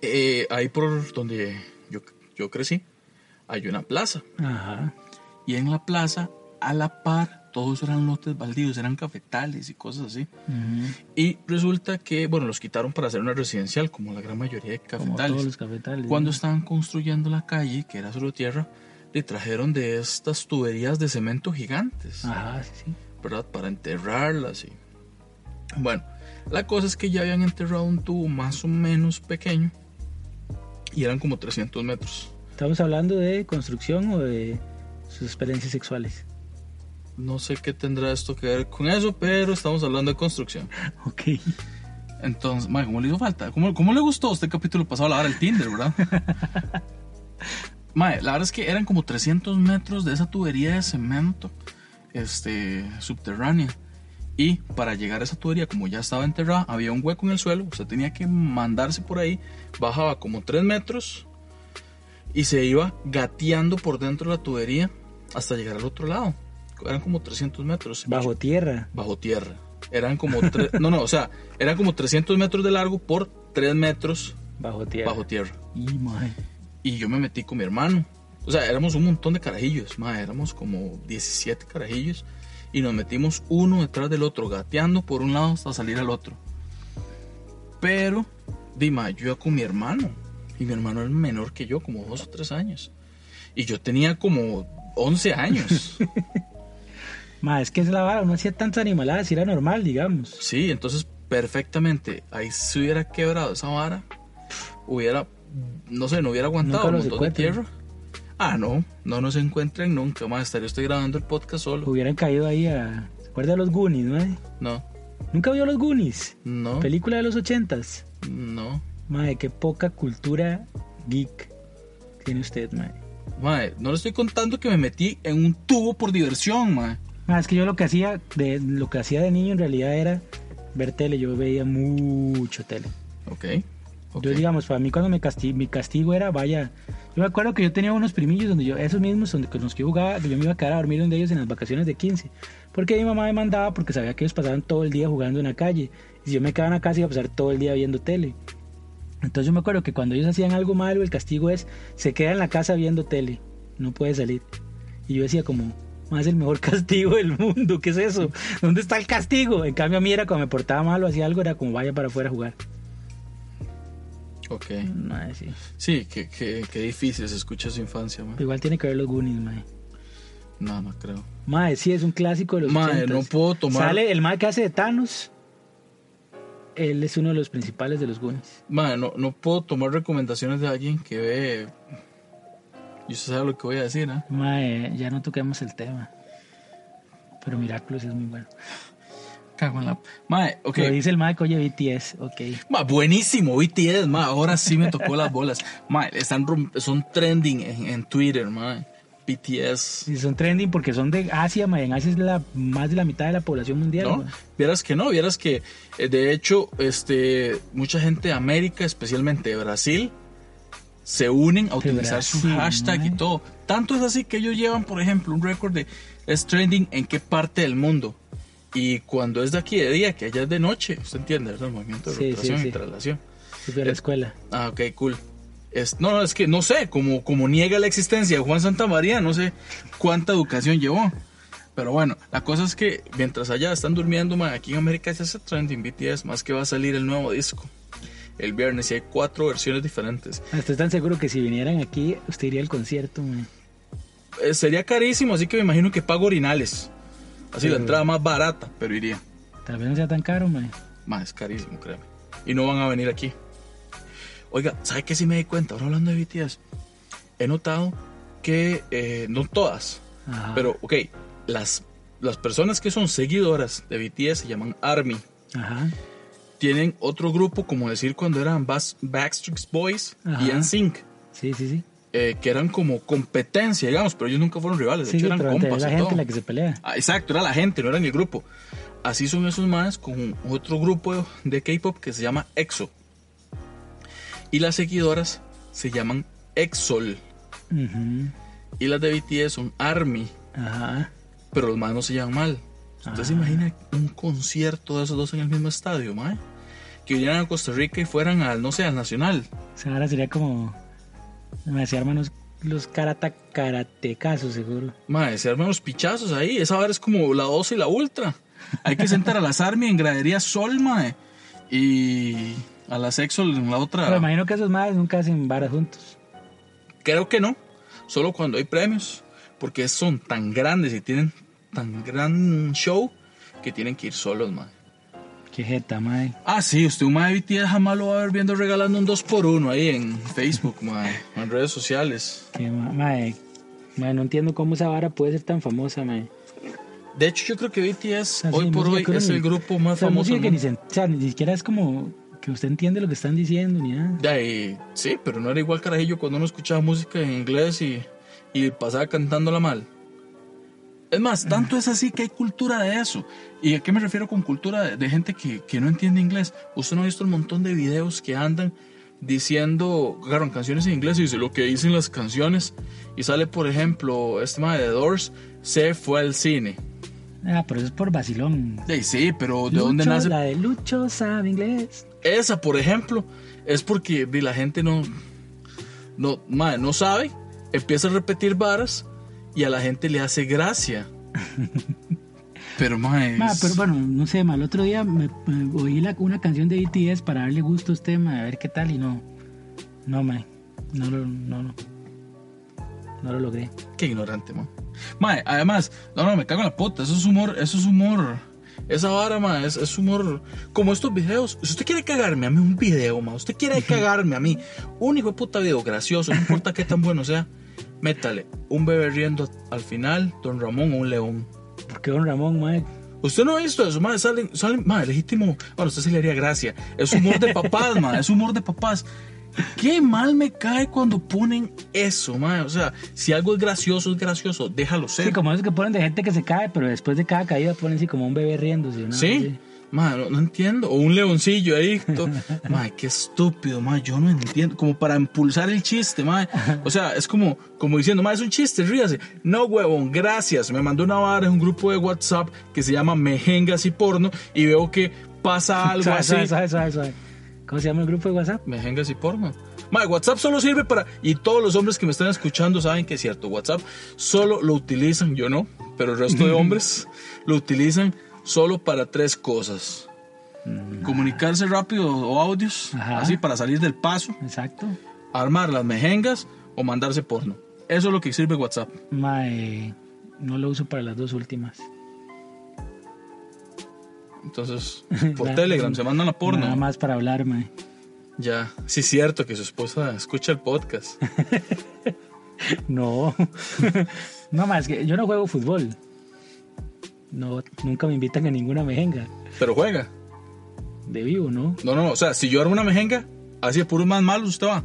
[SPEAKER 2] eh, ahí por donde yo, yo crecí, hay una plaza.
[SPEAKER 1] Ajá.
[SPEAKER 2] Y en la plaza, a la par, todos eran lotes baldíos, eran cafetales y cosas así.
[SPEAKER 1] ujú,
[SPEAKER 2] Y resulta que, bueno, los quitaron para hacer una residencial, como la gran mayoría de
[SPEAKER 1] Como
[SPEAKER 2] cafetales.
[SPEAKER 1] todos los cafetales.
[SPEAKER 2] Cuando
[SPEAKER 1] ¿no?
[SPEAKER 2] estaban construyendo la calle, que era solo tierra, le trajeron de estas tuberías de cemento gigantes.
[SPEAKER 1] Ajá, sí.
[SPEAKER 2] ¿Verdad? Para enterrarlas y... Bueno, la cosa es que ya habían enterrado un tubo más o menos pequeño y eran como 300 metros.
[SPEAKER 1] ¿Estamos hablando de construcción o de sus experiencias sexuales?
[SPEAKER 2] No sé qué tendrá esto que ver con eso, pero estamos hablando de construcción.
[SPEAKER 1] Ok.
[SPEAKER 2] Entonces, mae, ¿cómo le hizo falta? ¿Cómo, cómo le gustó este capítulo pasado la hora del Tinder, verdad? La verdad es que eran como 300 metros de esa tubería de cemento este, subterránea. Y para llegar a esa tubería, como ya estaba enterrada, había un hueco en el suelo. Usted tenía que mandarse por ahí. Bajaba como 3 metros y se iba gateando por dentro de la tubería hasta llegar al otro lado. Eran como 300 metros.
[SPEAKER 1] Bajo tierra.
[SPEAKER 2] Bajo tierra. Eran como... no, no, o sea, eran como 300 metros de largo por 3 metros
[SPEAKER 1] Bajo tierra.
[SPEAKER 2] bajo tierra.
[SPEAKER 1] Y
[SPEAKER 2] yo me metí con mi hermano. O sea, éramos un montón de carajillos, ma, éramos como 17 carajillos. Y nos metimos uno detrás del otro, gateando por un lado hasta salir al otro. Pero, Dima, yo iba con mi hermano. Y mi hermano era menor que yo, como dos o tres años. Y yo tenía como 11 años.
[SPEAKER 1] Ma, es que es la vara, uno hacía tantas animaladas era normal, digamos.
[SPEAKER 2] Sí, entonces perfectamente. Ahí se hubiera quebrado esa vara. Hubiera, no sé, no hubiera aguantado un montón de tierra. Ah, no, no nos encuentren nunca más. Estaría estoy grabando el podcast solo.
[SPEAKER 1] Hubieran caído ahí a... ¿Se acuerda de los Goonies, no?
[SPEAKER 2] No,
[SPEAKER 1] ¿Nunca vio los Goonies?
[SPEAKER 2] no,
[SPEAKER 1] Película de los ochentas.
[SPEAKER 2] no.
[SPEAKER 1] Madre, qué poca cultura geek tiene usted, madre.
[SPEAKER 2] Mae, no le estoy contando que me metí en un tubo por diversión, mae.
[SPEAKER 1] Ah, es que yo lo que hacía de lo que hacía de niño en realidad era ver tele. Yo veía mucho tele.
[SPEAKER 2] Ok.
[SPEAKER 1] Yo digamos, para mí cuando me castigo, mi castigo era, vaya, Yo me acuerdo que yo tenía unos primillos donde yo, esos mismos donde con los que jugaba, yo me iba a quedar a dormir donde ellos en las vacaciones de 15. Porque mi mamá me mandaba porque sabía que ellos pasaban todo el día jugando en la calle. Y si yo me quedaba en la casa iba a pasar todo el día viendo tele. Entonces yo me acuerdo que cuando ellos hacían algo malo, el castigo es, se queda en la casa viendo tele, no puede salir. Y yo decía como, más el mejor castigo del mundo, ¿qué es eso? ¿Dónde está el castigo? En cambio a mí era cuando me portaba mal o hacía algo, era como vaya para afuera a jugar.
[SPEAKER 2] Ok.
[SPEAKER 1] Mae, sí.
[SPEAKER 2] Sí, qué, qué, qué difícil se escucha su infancia, mae.
[SPEAKER 1] Igual tiene que ver los Goonies, mae.
[SPEAKER 2] No, no creo.
[SPEAKER 1] Mae, sí, es un clásico de los 80s.
[SPEAKER 2] no puedo tomar.
[SPEAKER 1] Sale el mae que hace de Thanos. Él es uno de los principales de los Goonies.
[SPEAKER 2] Mae, no, no puedo tomar recomendaciones de alguien que ve. Y usted sabe lo que voy a decir, ¿eh?
[SPEAKER 1] Mae, ya no toquemos el tema. Pero Miraculous es muy bueno.
[SPEAKER 2] Cago en la. Mae, ok.
[SPEAKER 1] Lo dice el mae que oye BTS, ok.
[SPEAKER 2] Ma, buenísimo, BTS, ma, ahora sí me tocó las bolas. Ma, están son trending en, en Twitter, ma. BTS.
[SPEAKER 1] Y son trending porque son de Asia, mae. En Asia es la, más de la mitad de la población mundial.
[SPEAKER 2] ¿No?
[SPEAKER 1] mae.
[SPEAKER 2] Vieras que no, vieras que eh, de hecho, este, mucha gente de América, especialmente de Brasil, se unen a utilizar su hashtag y
[SPEAKER 1] mae.
[SPEAKER 2] todo. Tanto es así que ellos llevan, por ejemplo, un récord de es trending en qué parte del mundo. Y cuando es de aquí de día, que allá es de noche, usted entiende, ¿verdad? El movimiento de
[SPEAKER 1] Sí, sí,
[SPEAKER 2] rotación
[SPEAKER 1] sí.
[SPEAKER 2] y traslación.
[SPEAKER 1] A la escuela.
[SPEAKER 2] Ah, ok, cool. Es, no, no, es que no sé, como, como niega la existencia de Juan Santa María, no sé cuánta educación llevó. Pero bueno, la cosa es que mientras allá están durmiendo, man, aquí en América se hace trending BTS, más que va a salir el nuevo disco. El viernes y hay cuatro versiones diferentes.
[SPEAKER 1] Ah, Estoy tan seguro que si vinieran aquí, usted iría al concierto, mae.
[SPEAKER 2] Eh, sería carísimo, así que me imagino que pago orinales. Así la entrada más barata, pero iría.
[SPEAKER 1] Tal vez no sea tan caro, mae.
[SPEAKER 2] Más es carísimo, créeme. Y no van a venir aquí. Oiga, ¿sabe qué sí me di cuenta? Ahora hablando de BTS, he notado que, eh, no todas,
[SPEAKER 1] Ajá.
[SPEAKER 2] pero ok, las, las personas que son seguidoras de BTS se llaman ARMY.
[SPEAKER 1] Ajá.
[SPEAKER 2] Tienen otro grupo, como decir cuando eran Backstreet Boys
[SPEAKER 1] Ajá.
[SPEAKER 2] y NSYNC,
[SPEAKER 1] Sí, sí, sí.
[SPEAKER 2] Eh, que eran como competencia, digamos, pero ellos nunca fueron rivales, de
[SPEAKER 1] Sí,
[SPEAKER 2] hecho eran
[SPEAKER 1] pero
[SPEAKER 2] compas
[SPEAKER 1] la
[SPEAKER 2] y
[SPEAKER 1] gente
[SPEAKER 2] todo.
[SPEAKER 1] la que se pelea.
[SPEAKER 2] Ah, exacto, era la gente, no eran el grupo. Así son esos más con otro grupo de K-pop que se llama EXO. Y las seguidoras se llaman EXOL.
[SPEAKER 1] Ujú.
[SPEAKER 2] Y las de BTS son ARMY.
[SPEAKER 1] Ajá.
[SPEAKER 2] Pero los más no se llaman mal. ¿Usted se
[SPEAKER 1] Ah.
[SPEAKER 2] imagina un concierto de esos dos en el mismo estadio, mae? Que vinieran a Costa Rica y fueran al, no sé, al Nacional.
[SPEAKER 1] O sea, ahora sería como. Me hacía arman los, karata, karatecazos, seguro.
[SPEAKER 2] Mae, se arman los pichazos ahí. Esa vara es como la 12 y la Ultra. Hay que sentar a las ARMY en gradería Sol, mae. Y a las EXOL en la otra.
[SPEAKER 1] Pero imagino que esos madres nunca hacen varas juntos.
[SPEAKER 2] Creo que no, solo cuando hay premios, porque son tan grandes y tienen tan gran show que tienen que ir solos, man.
[SPEAKER 1] Qué jeta, mae.
[SPEAKER 2] Ah, sí, usted un mae de BTS jamás lo va a ver viendo regalando un 2x1 ahí en Facebook, mae, en redes sociales.
[SPEAKER 1] Qué ma- mae. Mae, no entiendo cómo esa vara puede ser tan famosa, mae.
[SPEAKER 2] De hecho, yo creo que BTS
[SPEAKER 1] Así,
[SPEAKER 2] hoy por hoy es
[SPEAKER 1] ni-
[SPEAKER 2] el grupo más
[SPEAKER 1] o sea,
[SPEAKER 2] famoso.
[SPEAKER 1] que ni, se, o sea, ni siquiera es como que usted entiende lo que están diciendo ni nada.
[SPEAKER 2] y- sí, pero no era igual carajillo cuando uno escuchaba música en inglés y, y pasaba cantándola mal. Es más, tanto es así que hay cultura de eso. ¿Y a qué me refiero con cultura de, de gente que, que no entiende inglés? Usted no ha visto un montón de videos que andan diciendo, agarran canciones en inglés y dice lo que dicen las canciones. Y sale, por ejemplo, este tema de The Doors, se fue al cine.
[SPEAKER 1] Ah, pero eso es por vacilón.
[SPEAKER 2] Sí, sí, pero ¿de dónde
[SPEAKER 1] Lucho,
[SPEAKER 2] nace?
[SPEAKER 1] La de Lucho sabe inglés.
[SPEAKER 2] Esa, por ejemplo, es porque la gente no, no, mae, no sabe, empieza a repetir varas y a la gente le hace gracia. Pero, mae,
[SPEAKER 1] Ma, pero bueno, no sé, ma, el otro día me, me oí la- una canción de BTS para darle gusto a este, ma, a ver qué tal, y no. No, ma. No lo, no, no. No lo logré.
[SPEAKER 2] Qué ignorante, man. Mae, además, no, no, me cago en la puta. Eso es humor, eso es humor. Esa vara, ma, es, es humor. Como estos videos. Si usted quiere cagarme a mí un video, ma, usted quiere cagarme a mí un hijo de puta video gracioso, no importa qué tan bueno sea, métale un bebé riendo al final, Don Ramón o un león.
[SPEAKER 1] Porque don Ramón, ma,
[SPEAKER 2] Usted no ha visto eso, madre, salen, salen, madre, legítimo. Bueno, usted sí le haría gracia. Es humor de papás, madre, es humor de papás. Qué mal me cae cuando ponen eso, madre. O sea, si algo es gracioso, es gracioso, déjalo ser.
[SPEAKER 1] sí, como esos que ponen de gente que se cae, pero después de cada caída ponen así como un bebé riéndose. ¿no?
[SPEAKER 2] Sí, Ma, no, no entiendo. O un leoncillo ahí. to- Ma, qué estúpido, ma. Yo no entiendo. Como para impulsar el chiste, ma. O sea, es como, como diciendo, ma, es un chiste, ríase. No, huevón, gracias. Me mandó una vara en un grupo de WhatsApp que se llama Mejengas y Porno. Y veo que pasa algo así.
[SPEAKER 1] suave, suave, suave. ¿Cómo se llama el grupo de WhatsApp?
[SPEAKER 2] Mejengas y porno. Ma, WhatsApp solo sirve para. Y todos los hombres que me están escuchando saben que es cierto. WhatsApp solo lo utilizan, yo no, pero el resto de hombres lo utilizan solo para tres cosas: comunicarse rápido o audios,
[SPEAKER 1] Ajá.
[SPEAKER 2] así para salir del paso,
[SPEAKER 1] Exacto.
[SPEAKER 2] armar las mejengas o mandarse porno. Eso es lo que sirve WhatsApp.
[SPEAKER 1] Mae, no lo uso para las dos últimas.
[SPEAKER 2] Entonces, por Telegram se mandan la porno.
[SPEAKER 1] Nada más para hablar, mae.
[SPEAKER 2] Ya, sí es cierto que su esposa escucha el podcast.
[SPEAKER 1] No. no más que yo no juego fútbol. No, nunca me invitan a ninguna mejenga.
[SPEAKER 2] Pero juega.
[SPEAKER 1] De vivo, ¿no?
[SPEAKER 2] No, no, no. O sea, si yo armo una mejenga, así de puros más malos, usted va.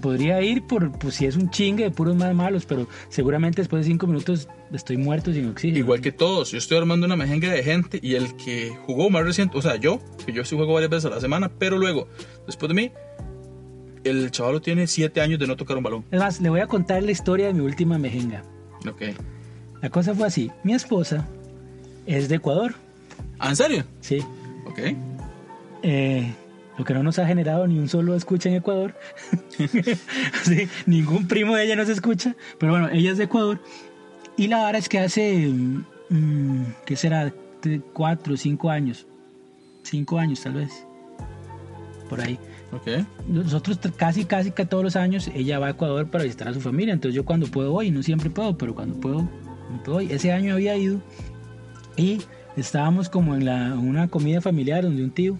[SPEAKER 1] Podría ir por pues, si es un chingue de puros más malos, pero seguramente después de cinco minutos estoy muerto sin oxígeno.
[SPEAKER 2] Igual que todos, yo estoy armando una mejenga de gente y el que jugó más reciente, o sea, yo, que yo sí juego varias veces a la semana, pero luego, después de mí, el chaval tiene siete años de no tocar un balón.
[SPEAKER 1] Es más, le voy a contar la historia de mi última mejenga.
[SPEAKER 2] Ok.
[SPEAKER 1] La cosa fue así. Mi esposa es de Ecuador,
[SPEAKER 2] ¿Ah, en serio?
[SPEAKER 1] sí.
[SPEAKER 2] Ok.
[SPEAKER 1] Eh, lo que no nos ha generado ni un solo escucha en Ecuador. Sí, ningún primo de ella nos escucha. Pero bueno, ella es de Ecuador. Y la vara es que hace, mm, ¿qué será? Cuatro, cinco años. Cinco años tal vez. Por ahí.
[SPEAKER 2] Ok.
[SPEAKER 1] Nosotros casi, casi que todos los años ella va a Ecuador para visitar a su familia. Entonces yo cuando puedo voy, no siempre puedo, pero cuando puedo, cuando voy. Ese año había ido estábamos como en la, una comida familiar donde un tío,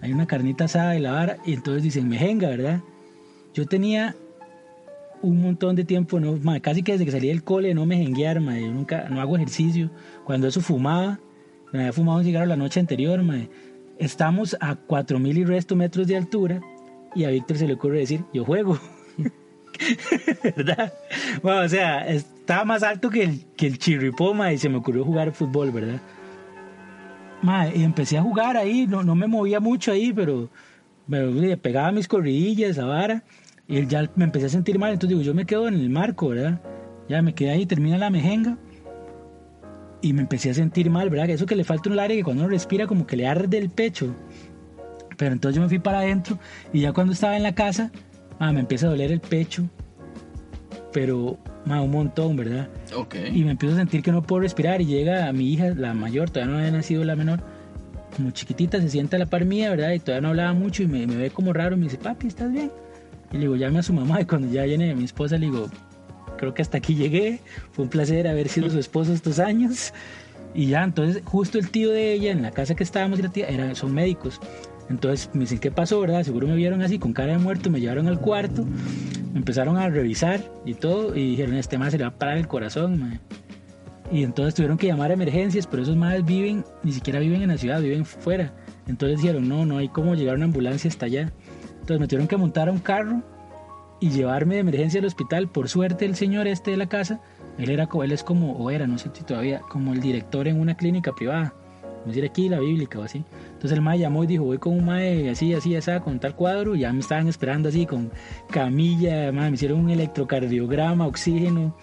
[SPEAKER 1] hay una carnita asada de la vara y entonces dicen mejenga, ¿verdad? Yo tenía un montón de tiempo, no, ma, casi que desde que salí del cole no me jenguear, ma, yo nunca, no hago ejercicio. Cuando eso fumaba, me había fumado un cigarro la noche anterior, ma. Estamos a 4.000 y resto metros de altura y a Víctor se le ocurre decir, yo juego. ¿Verdad? Bueno, o sea, estaba más alto que el, que el chirripó, ma, y se me ocurrió jugar fútbol, ¿verdad? Ma, y empecé a jugar ahí, no, no me movía mucho ahí, pero me pegaba mis corridillas, a vara, y ya me empecé a sentir mal, entonces digo, yo me quedo en el marco, ¿verdad? Ya me quedé ahí, termina la mejenga, y me empecé a sentir mal, ¿verdad? Eso que le falta un aire que cuando uno respira como que le arde el pecho. Pero entonces yo me fui para adentro y ya cuando estaba en la casa, ma, me empieza a doler el pecho, pero ma, un montón, ¿verdad?
[SPEAKER 2] Ok.
[SPEAKER 1] Y me empiezo a sentir que no puedo respirar y llega mi hija, la mayor, todavía no había nacido la menor, como chiquitita, se sienta a la par mía, ¿verdad? Y todavía no hablaba mucho y me, me ve como raro y me dice, papi, ¿estás bien? Y le digo, llame a su mamá y cuando ya viene mi esposa le digo, creo que hasta aquí llegué, fue un placer haber sido su esposo estos años. Y ya, entonces justo el tío de ella, en la casa que estábamos y la tía, era, son médicos. Entonces me dicen, ¿qué pasó, verdad? Seguro me vieron así con cara de muerto, me llevaron al cuarto, me empezaron a revisar y todo, y dijeron, este más se le va a parar el corazón, mae". Y entonces tuvieron que llamar a emergencias, pero esos madres viven, ni siquiera viven en la ciudad, viven fuera. Entonces dijeron, no, no hay cómo llegar una ambulancia hasta allá. Entonces me tuvieron que montar a un carro y llevarme de emergencia al hospital. Por suerte el señor este de la casa, él era él es como, o era, no sé si todavía, como el director en una clínica privada. Decir aquí la bíblica o así. Entonces el mae llamó y dijo, voy con un mae así, así, así, con tal cuadro. Y ya me estaban esperando así, con camilla, mae, me hicieron un electrocardiograma, oxígeno.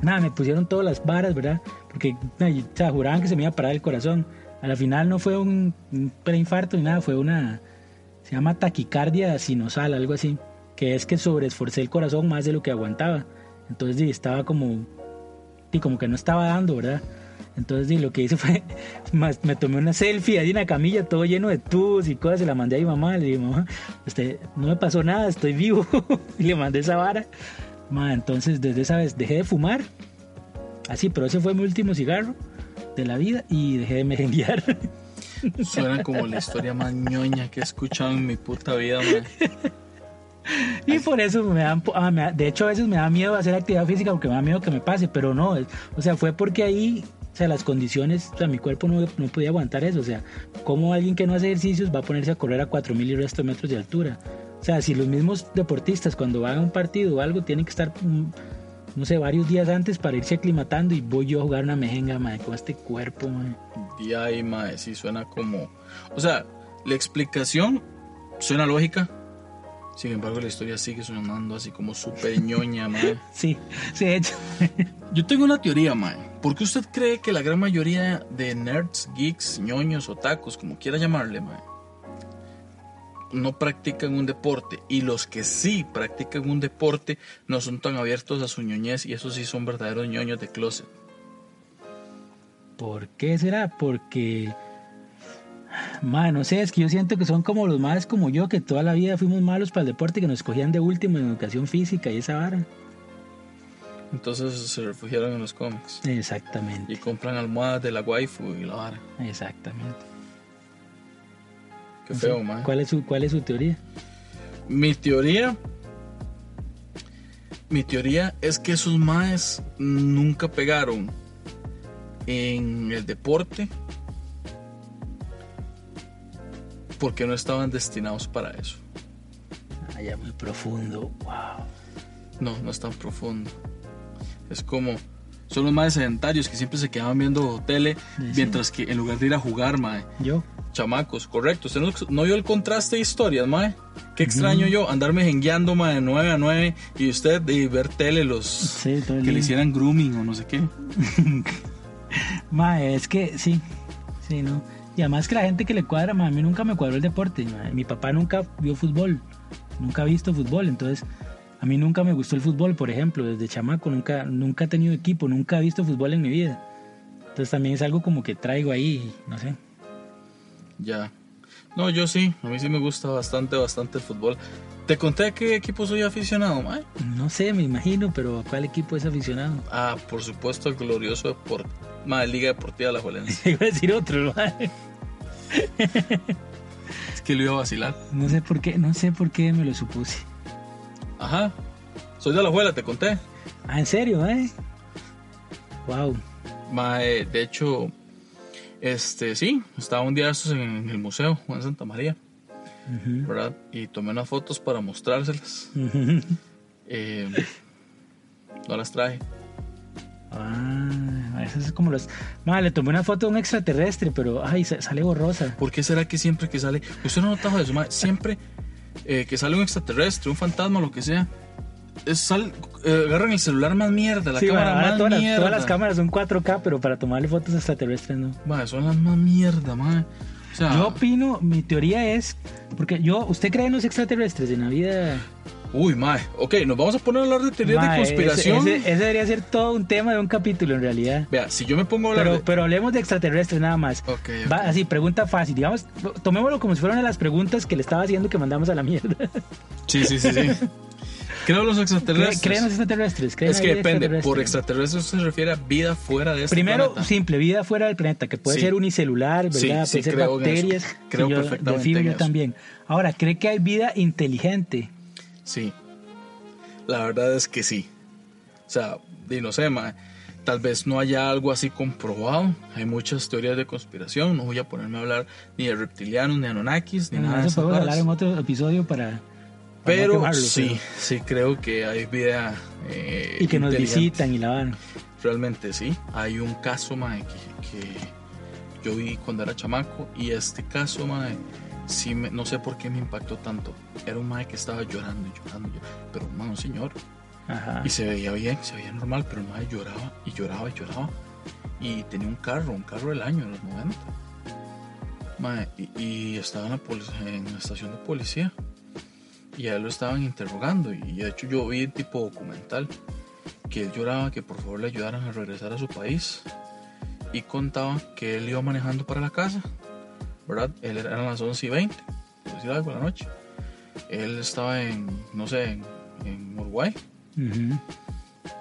[SPEAKER 1] Nada, me pusieron todas las varas, ¿verdad? Porque o juraban que se me iba a parar el corazón. A la final no fue un, preinfarto ni nada, fue una, se llama taquicardia sinusal, algo así, que es que sobreesforcé el corazón más de lo que aguantaba. Entonces sí, estaba como, sí, como que no estaba dando, ¿verdad? Entonces sí, lo que hice fue, más- me tomé una selfie ahí en la camilla, todo lleno de tubos y cosas, y la mandé a mi mamá, le dije, mamá, este, no me pasó nada, estoy vivo, y le mandé esa vara. Ma, entonces desde esa vez dejé de fumar, así, pero ese fue mi último cigarro de la vida y dejé de merenguear.
[SPEAKER 2] Suena como la historia más ñoña que he escuchado en mi puta vida, man.
[SPEAKER 1] Y por eso me dan, ah, me da- de hecho a veces me da miedo hacer actividad física porque me da miedo que me pase, pero no, o sea, fue porque ahí, sea, las condiciones, o mi cuerpo no, no podía aguantar eso, o sea, como alguien que no hace ejercicios va a ponerse a correr a 4000 y resto metros de altura? O sea, si los mismos deportistas cuando van a un partido o algo tienen que estar mm, no sé, varios días antes para irse aclimatando y voy yo a jugar una mejenga, mae, con este cuerpo, mae.
[SPEAKER 2] Y ahí, mae, sí suena como... O sea, la explicación suena lógica. Sin embargo, la historia sigue sonando así como súper ñoña, mae.
[SPEAKER 1] Sí, sí, de hecho.
[SPEAKER 2] Yo tengo una teoría, mae. ¿Por qué usted cree que la gran mayoría de nerds, geeks, ñoños, tacos, como quiera llamarle, mae, no practican un deporte? Y los que sí practican un deporte no son tan abiertos a su ñoñez y esos sí son verdaderos ñoños de closet.
[SPEAKER 1] ¿Por qué será? Porque, mae, no sé, es que yo siento que son como los más como yo, que toda la vida fuimos malos para el deporte, que nos cogían de último en educación física y esa vara.
[SPEAKER 2] Entonces se refugiaron en los cómics.
[SPEAKER 1] Exactamente,
[SPEAKER 2] Y compran almohadas de la waifu y la vara.
[SPEAKER 1] exactamente.
[SPEAKER 2] Qué feo, mae.
[SPEAKER 1] ¿Cuál es su, cuál es su teoría?
[SPEAKER 2] Mi teoría. Mi teoría es que esos maes nunca pegaron en el deporte porque no estaban destinados para eso.
[SPEAKER 1] Allá muy profundo, wow.
[SPEAKER 2] No, no es tan profundo. Es como. Son los maes sedentarios que siempre se quedaban viendo tele
[SPEAKER 1] Sí.
[SPEAKER 2] mientras que en lugar de ir a jugar, mae.
[SPEAKER 1] Yo,
[SPEAKER 2] Chamacos, correcto. ¿Usted no, no vio el contraste de historias, mae? Qué extraño yo andarme jengueando, mae, de 9 a 9 y usted de ver tele los
[SPEAKER 1] sí,
[SPEAKER 2] que le hicieran grooming o no sé qué.
[SPEAKER 1] Mae, es que sí, sí, ¿no? Y además que la gente que le cuadra, a mí nunca me cuadró el deporte. Mi papá nunca vio fútbol, nunca ha visto fútbol, entonces a mí nunca me gustó el fútbol, por ejemplo, desde chamaco, nunca, nunca he tenido equipo, nunca he visto fútbol en mi vida. Entonces también es algo como que traigo ahí, no sé.
[SPEAKER 2] Ya. No, yo sí. A mí sí me gusta bastante, bastante el fútbol. ¿Te conté a qué equipo soy aficionado, mae?
[SPEAKER 1] No sé, me imagino, pero ¿a cuál equipo es aficionado?
[SPEAKER 2] Ah, por supuesto, el glorioso Deport... mae, Liga Deportiva La Juelense.
[SPEAKER 1] Iba a decir otro, mae.
[SPEAKER 2] es que lo iba a vacilar.
[SPEAKER 1] No sé por qué, no sé por qué me lo supuse.
[SPEAKER 2] Ajá. Soy de La Juela, te conté.
[SPEAKER 1] Ah, ¿en serio, eh? Wow.
[SPEAKER 2] Mae, de hecho, este, sí, estaba un día de estos en el museo, en Santa María, ¿verdad? Y tomé unas fotos para mostrárselas. Eh, no las traje.
[SPEAKER 1] Ah, eso es como los. Madre, le tomé una foto a un extraterrestre, pero ay, sa- sale borrosa.
[SPEAKER 2] ¿Por qué será que siempre que sale, usted no ha notado eso, mae? siempre eh, que sale un extraterrestre, un fantasma, lo que sea, es, sal, eh, agarran el celular más mierda, la
[SPEAKER 1] Sí,
[SPEAKER 2] cámara más
[SPEAKER 1] todas, las,
[SPEAKER 2] mierda.
[SPEAKER 1] todas las cámaras son 4K, pero para tomarle fotos extraterrestres no.
[SPEAKER 2] Mae, son las más mierda, mae. O sea,
[SPEAKER 1] Yo opino, mi teoría es. Porque yo, ¿usted cree en los extraterrestres en la vida?
[SPEAKER 2] Uy, mae. Ok, nos vamos a poner a hablar de teorías de conspiración.
[SPEAKER 1] Ese, ese debería ser todo un tema de un capítulo en realidad.
[SPEAKER 2] Vea, si yo me pongo a hablar
[SPEAKER 1] Pero,
[SPEAKER 2] de...
[SPEAKER 1] pero hablemos de extraterrestres nada más.
[SPEAKER 2] Ok, ok.
[SPEAKER 1] Va, así, pregunta fácil. Digamos, tomémoslo como si fuera una de las preguntas que le estaba haciendo que mandamos a la mierda.
[SPEAKER 2] Sí, sí, sí, sí. Creo los
[SPEAKER 1] ¿Cree-
[SPEAKER 2] extraterrestres.
[SPEAKER 1] ¿Creen los extraterrestres? ¿Creen
[SPEAKER 2] Es que depende. Por
[SPEAKER 1] extraterrestre?
[SPEAKER 2] extraterrestres se refiere a vida fuera de este
[SPEAKER 1] Primero,
[SPEAKER 2] planeta.
[SPEAKER 1] simple, vida fuera del planeta, que puede
[SPEAKER 2] Sí.
[SPEAKER 1] ser unicelular, ¿verdad?
[SPEAKER 2] Sí,
[SPEAKER 1] puede
[SPEAKER 2] sí,
[SPEAKER 1] ser
[SPEAKER 2] creo
[SPEAKER 1] bacterias.
[SPEAKER 2] Creo
[SPEAKER 1] yo
[SPEAKER 2] perfectamente
[SPEAKER 1] también. Ahora, ¿cree que hay vida inteligente?
[SPEAKER 2] Sí. La verdad es que sí. O sea, y no sé, ma, tal vez no haya algo así comprobado. Hay muchas teorías de conspiración. No voy a ponerme a hablar ni de reptilianos, ni Anunnakis, ni
[SPEAKER 1] Bueno,
[SPEAKER 2] nada de
[SPEAKER 1] eso podemos hablar en otro episodio para... para no
[SPEAKER 2] Pero
[SPEAKER 1] quemarlo,
[SPEAKER 2] sí, sí creo que hay vida. eh,
[SPEAKER 1] Y que nos visitan y la van.
[SPEAKER 2] Realmente sí. Hay un caso, mae, que, que yo vi cuando era chamaco. Y este caso, mae, sí me- no sé por qué me impactó tanto. Era un mae que estaba llorando y llorando. y llorando, Pero, un señor.
[SPEAKER 1] Ajá.
[SPEAKER 2] Y se veía bien, se veía normal. Pero el mae lloraba y lloraba y lloraba. Y tenía un carro, un carro del año, de los 90. Mae, y, y estaba en la, en la estación de policía. Y a él lo estaban interrogando. Y de hecho yo vi tipo documental que él lloraba que por favor le ayudaran a regresar a su país. Y contaba que él iba manejando para la casa. ¿Verdad? Él era eran las 11 y 20, por decir algo, de la noche. Él estaba en, no sé, en, en Uruguay.
[SPEAKER 1] Ujú.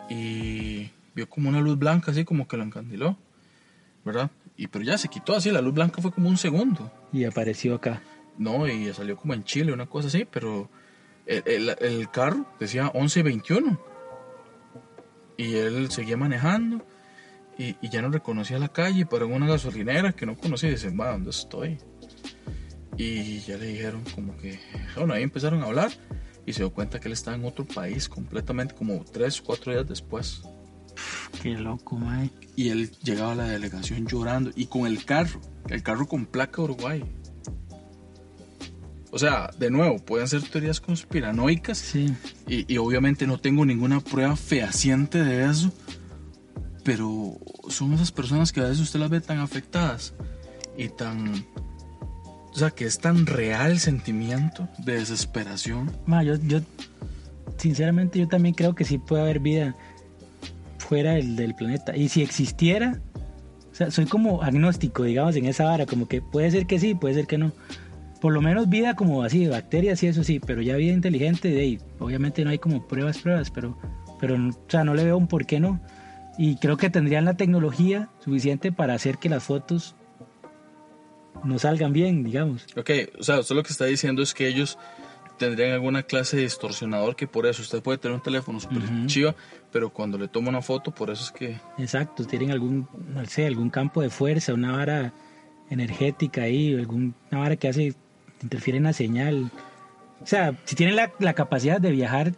[SPEAKER 2] Y vio como una luz blanca así como que lo encandiló. ¿Verdad? Y pero ya se quitó así, la luz blanca fue como un segundo.
[SPEAKER 1] Y apareció acá.
[SPEAKER 2] No, y salió como en Chile, una cosa así, pero el, el- el carro decía 11.21. Y él seguía manejando y, y ya no reconocía la calle, pero en una gasolinera que no conocía, y dice, va, ¿dónde estoy? Y ya le dijeron como que, bueno, ahí empezaron a hablar y se dio cuenta que él estaba en otro país completamente como tres, cuatro días después.
[SPEAKER 1] Qué loco, mae.
[SPEAKER 2] Y él llegaba a la delegación llorando y con el carro, el carro con placa Uruguay. O sea, de nuevo, pueden ser teorías conspiranoicas
[SPEAKER 1] Sí.
[SPEAKER 2] y, y obviamente no tengo ninguna prueba fehaciente de eso, pero son esas personas que a veces usted las ve tan afectadas y tan... O sea, que es tan real el sentimiento de desesperación.
[SPEAKER 1] Ma, yo, yo, sinceramente, yo también creo que sí puede haber vida fuera del, del planeta. Y si existiera, o sea, soy como agnóstico, digamos, en esa vara, como que puede ser que sí, puede ser que no. Por lo menos vida como así, bacterias y eso sí, pero ya vida inteligente, de ahí, obviamente no hay como pruebas, pruebas, pero, pero, o sea, no le veo un por qué no. Y creo que tendrían la tecnología suficiente para hacer que las fotos no salgan bien, digamos.
[SPEAKER 2] Ok, o sea, usted lo que está diciendo es que ellos tendrían alguna clase de distorsionador que por eso usted puede tener un teléfono súper
[SPEAKER 1] Ujú.
[SPEAKER 2] chiva, pero cuando le toma una foto, por eso es que...
[SPEAKER 1] Exacto, tienen algún, no sé, algún campo de fuerza, una vara energética ahí, alguna vara que hace, interfiere en la señal. O sea, si tienen la, la capacidad de viajar,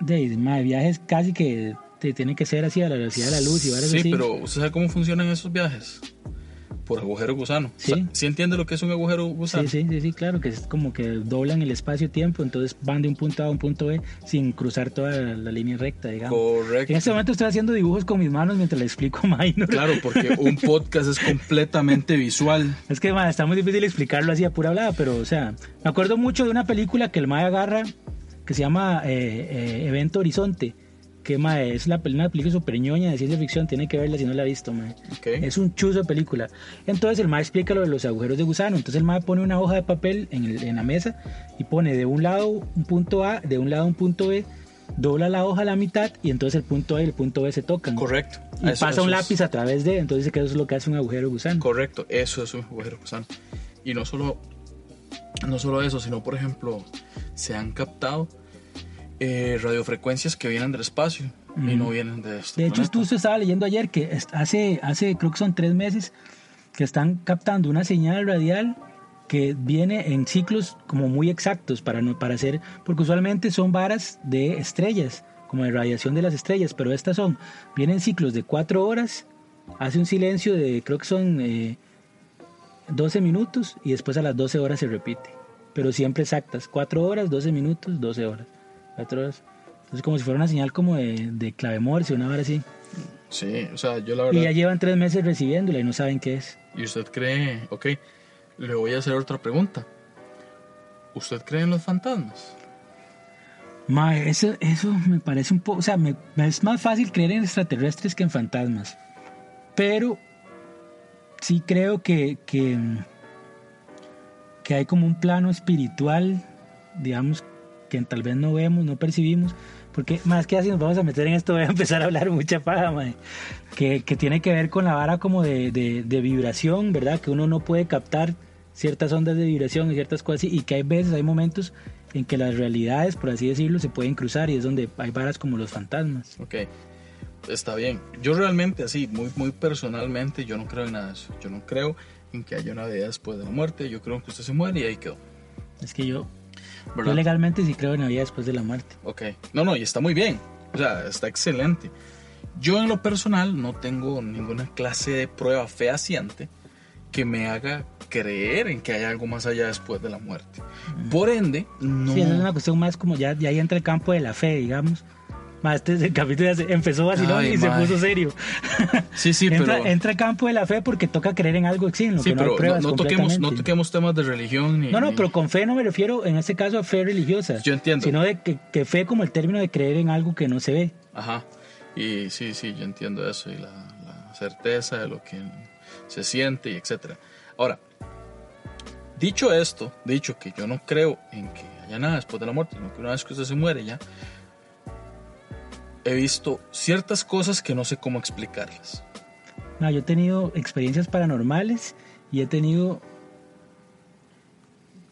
[SPEAKER 1] de, ma, de viajes casi que te tienen que ser así a la velocidad de la luz y varas
[SPEAKER 2] Sí,
[SPEAKER 1] así.
[SPEAKER 2] pero ¿usted sabe cómo funcionan esos viajes? Por agujero gusano.
[SPEAKER 1] Sí.
[SPEAKER 2] O sea, ¿sí entiende lo que es un agujero gusano?
[SPEAKER 1] Sí, sí, sí, sí, claro, que es como que doblan el espacio-tiempo, entonces van de un punto A a un punto B sin cruzar toda la, la línea recta, digamos.
[SPEAKER 2] Correcto.
[SPEAKER 1] En este momento estoy haciendo dibujos con mis manos mientras le explico a Minor.
[SPEAKER 2] Claro, porque un podcast es completamente visual.
[SPEAKER 1] Es que ma, está muy difícil explicarlo así a pura hablada, pero o sea, me acuerdo mucho de una película que el Mae agarra que se llama eh, eh, Evento Horizonte, que ma, es la, una película super ñoña de ciencia ficción, tiene que verla si no la ha visto. ma.
[SPEAKER 2] Ok.
[SPEAKER 1] Es un chuzo de película. Entonces el Mae explica lo de los agujeros de gusano. Entonces el Mae pone una hoja de papel en, el- en la mesa y pone de un lado un punto A, de un lado un punto B, dobla la hoja a la mitad y entonces el punto A y el punto B se tocan.
[SPEAKER 2] Correcto.
[SPEAKER 1] Y
[SPEAKER 2] Eso-
[SPEAKER 1] pasa un
[SPEAKER 2] eso es-
[SPEAKER 1] lápiz a través de, entonces que eso es lo que hace un agujero gusano.
[SPEAKER 2] Correcto, eso es un agujero gusano. Y no solo, no solo eso, sino por ejemplo, se han captado eh, radiofrecuencias que vienen del espacio y no vienen de este
[SPEAKER 1] De hecho,
[SPEAKER 2] planeta.
[SPEAKER 1] tú se estaba leyendo ayer que hace, hace, creo que son tres meses, que están captando una señal radial que viene en ciclos como muy exactos para, no, para hacer, porque usualmente son varas de estrellas, como de radiación de las estrellas, pero estas son, vienen ciclos de cuatro horas, hace un silencio de, creo que son eh, 12 minutos y después a las 12 horas se repite, pero siempre exactas, cuatro horas, 12 minutos, 12 horas, horas. Entonces como si fuera una señal como de, de clave morse, una hora así.
[SPEAKER 2] Sí, o sea, yo la
[SPEAKER 1] Y ya
[SPEAKER 2] verdad...
[SPEAKER 1] llevan tres meses recibiéndola y no saben qué es.
[SPEAKER 2] ¿Y usted cree? Ok, le voy a hacer otra pregunta. ¿Usted cree en los fantasmas?
[SPEAKER 1] Ma, eso, eso me parece un poco, o sea, me es más fácil creer en extraterrestres que en fantasmas. Pero sí creo que, que, que hay como un plano espiritual, digamos, que tal vez no vemos, no percibimos. Porque más que así nos vamos a meter en esto, voy a empezar a hablar mucha paja, mae. Que, que tiene que ver con la vara como de, de, de vibración, ¿verdad? Que uno no puede captar ciertas ondas de vibración y ciertas cosas así, y que hay veces, hay momentos en que las realidades, por así decirlo, se pueden cruzar y es donde hay varas como los fantasmas.
[SPEAKER 2] Ok, está bien. Yo realmente, así, muy, muy personalmente, yo no creo en nada de eso. Yo no creo en que haya una vida después de la muerte. Yo creo que usted se muere y ahí quedó.
[SPEAKER 1] Es que yo, yo legalmente sí creo en la vida después de la muerte.
[SPEAKER 2] Ok. No, no, y está muy bien. O sea, está excelente. Yo en lo personal no tengo ninguna clase de prueba fehaciente que me haga creer en que hay algo más allá después de la muerte. Por ende, no...
[SPEAKER 1] Sí, es una cuestión más como ya, ya entra el campo de la fe, digamos. Más este es el capítulo ya se- empezó vacilón
[SPEAKER 2] Ay,
[SPEAKER 1] y se
[SPEAKER 2] mae.
[SPEAKER 1] puso serio.
[SPEAKER 2] Sí, sí,
[SPEAKER 1] entra,
[SPEAKER 2] pero...
[SPEAKER 1] entra el campo de la fe porque toca creer en algo lo
[SPEAKER 2] Sí,
[SPEAKER 1] que no hay
[SPEAKER 2] pero no,
[SPEAKER 1] pruebas
[SPEAKER 2] no toquemos, no toquemos temas de religión ni...
[SPEAKER 1] No, no,
[SPEAKER 2] ni-
[SPEAKER 1] pero con fe no me refiero en este caso a fe religiosa.
[SPEAKER 2] Yo entiendo.
[SPEAKER 1] Sino de que, que fe como el término de creer en algo que no se ve.
[SPEAKER 2] Ajá. Y sí, sí, yo entiendo eso y la, la certeza de lo que se siente y etcétera. Ahora, dicho esto, dicho que yo no creo en que haya nada después de la muerte, sino que una vez que usted se muere ya, he visto ciertas cosas que no sé cómo explicarlas.
[SPEAKER 1] No, yo he tenido experiencias paranormales y he tenido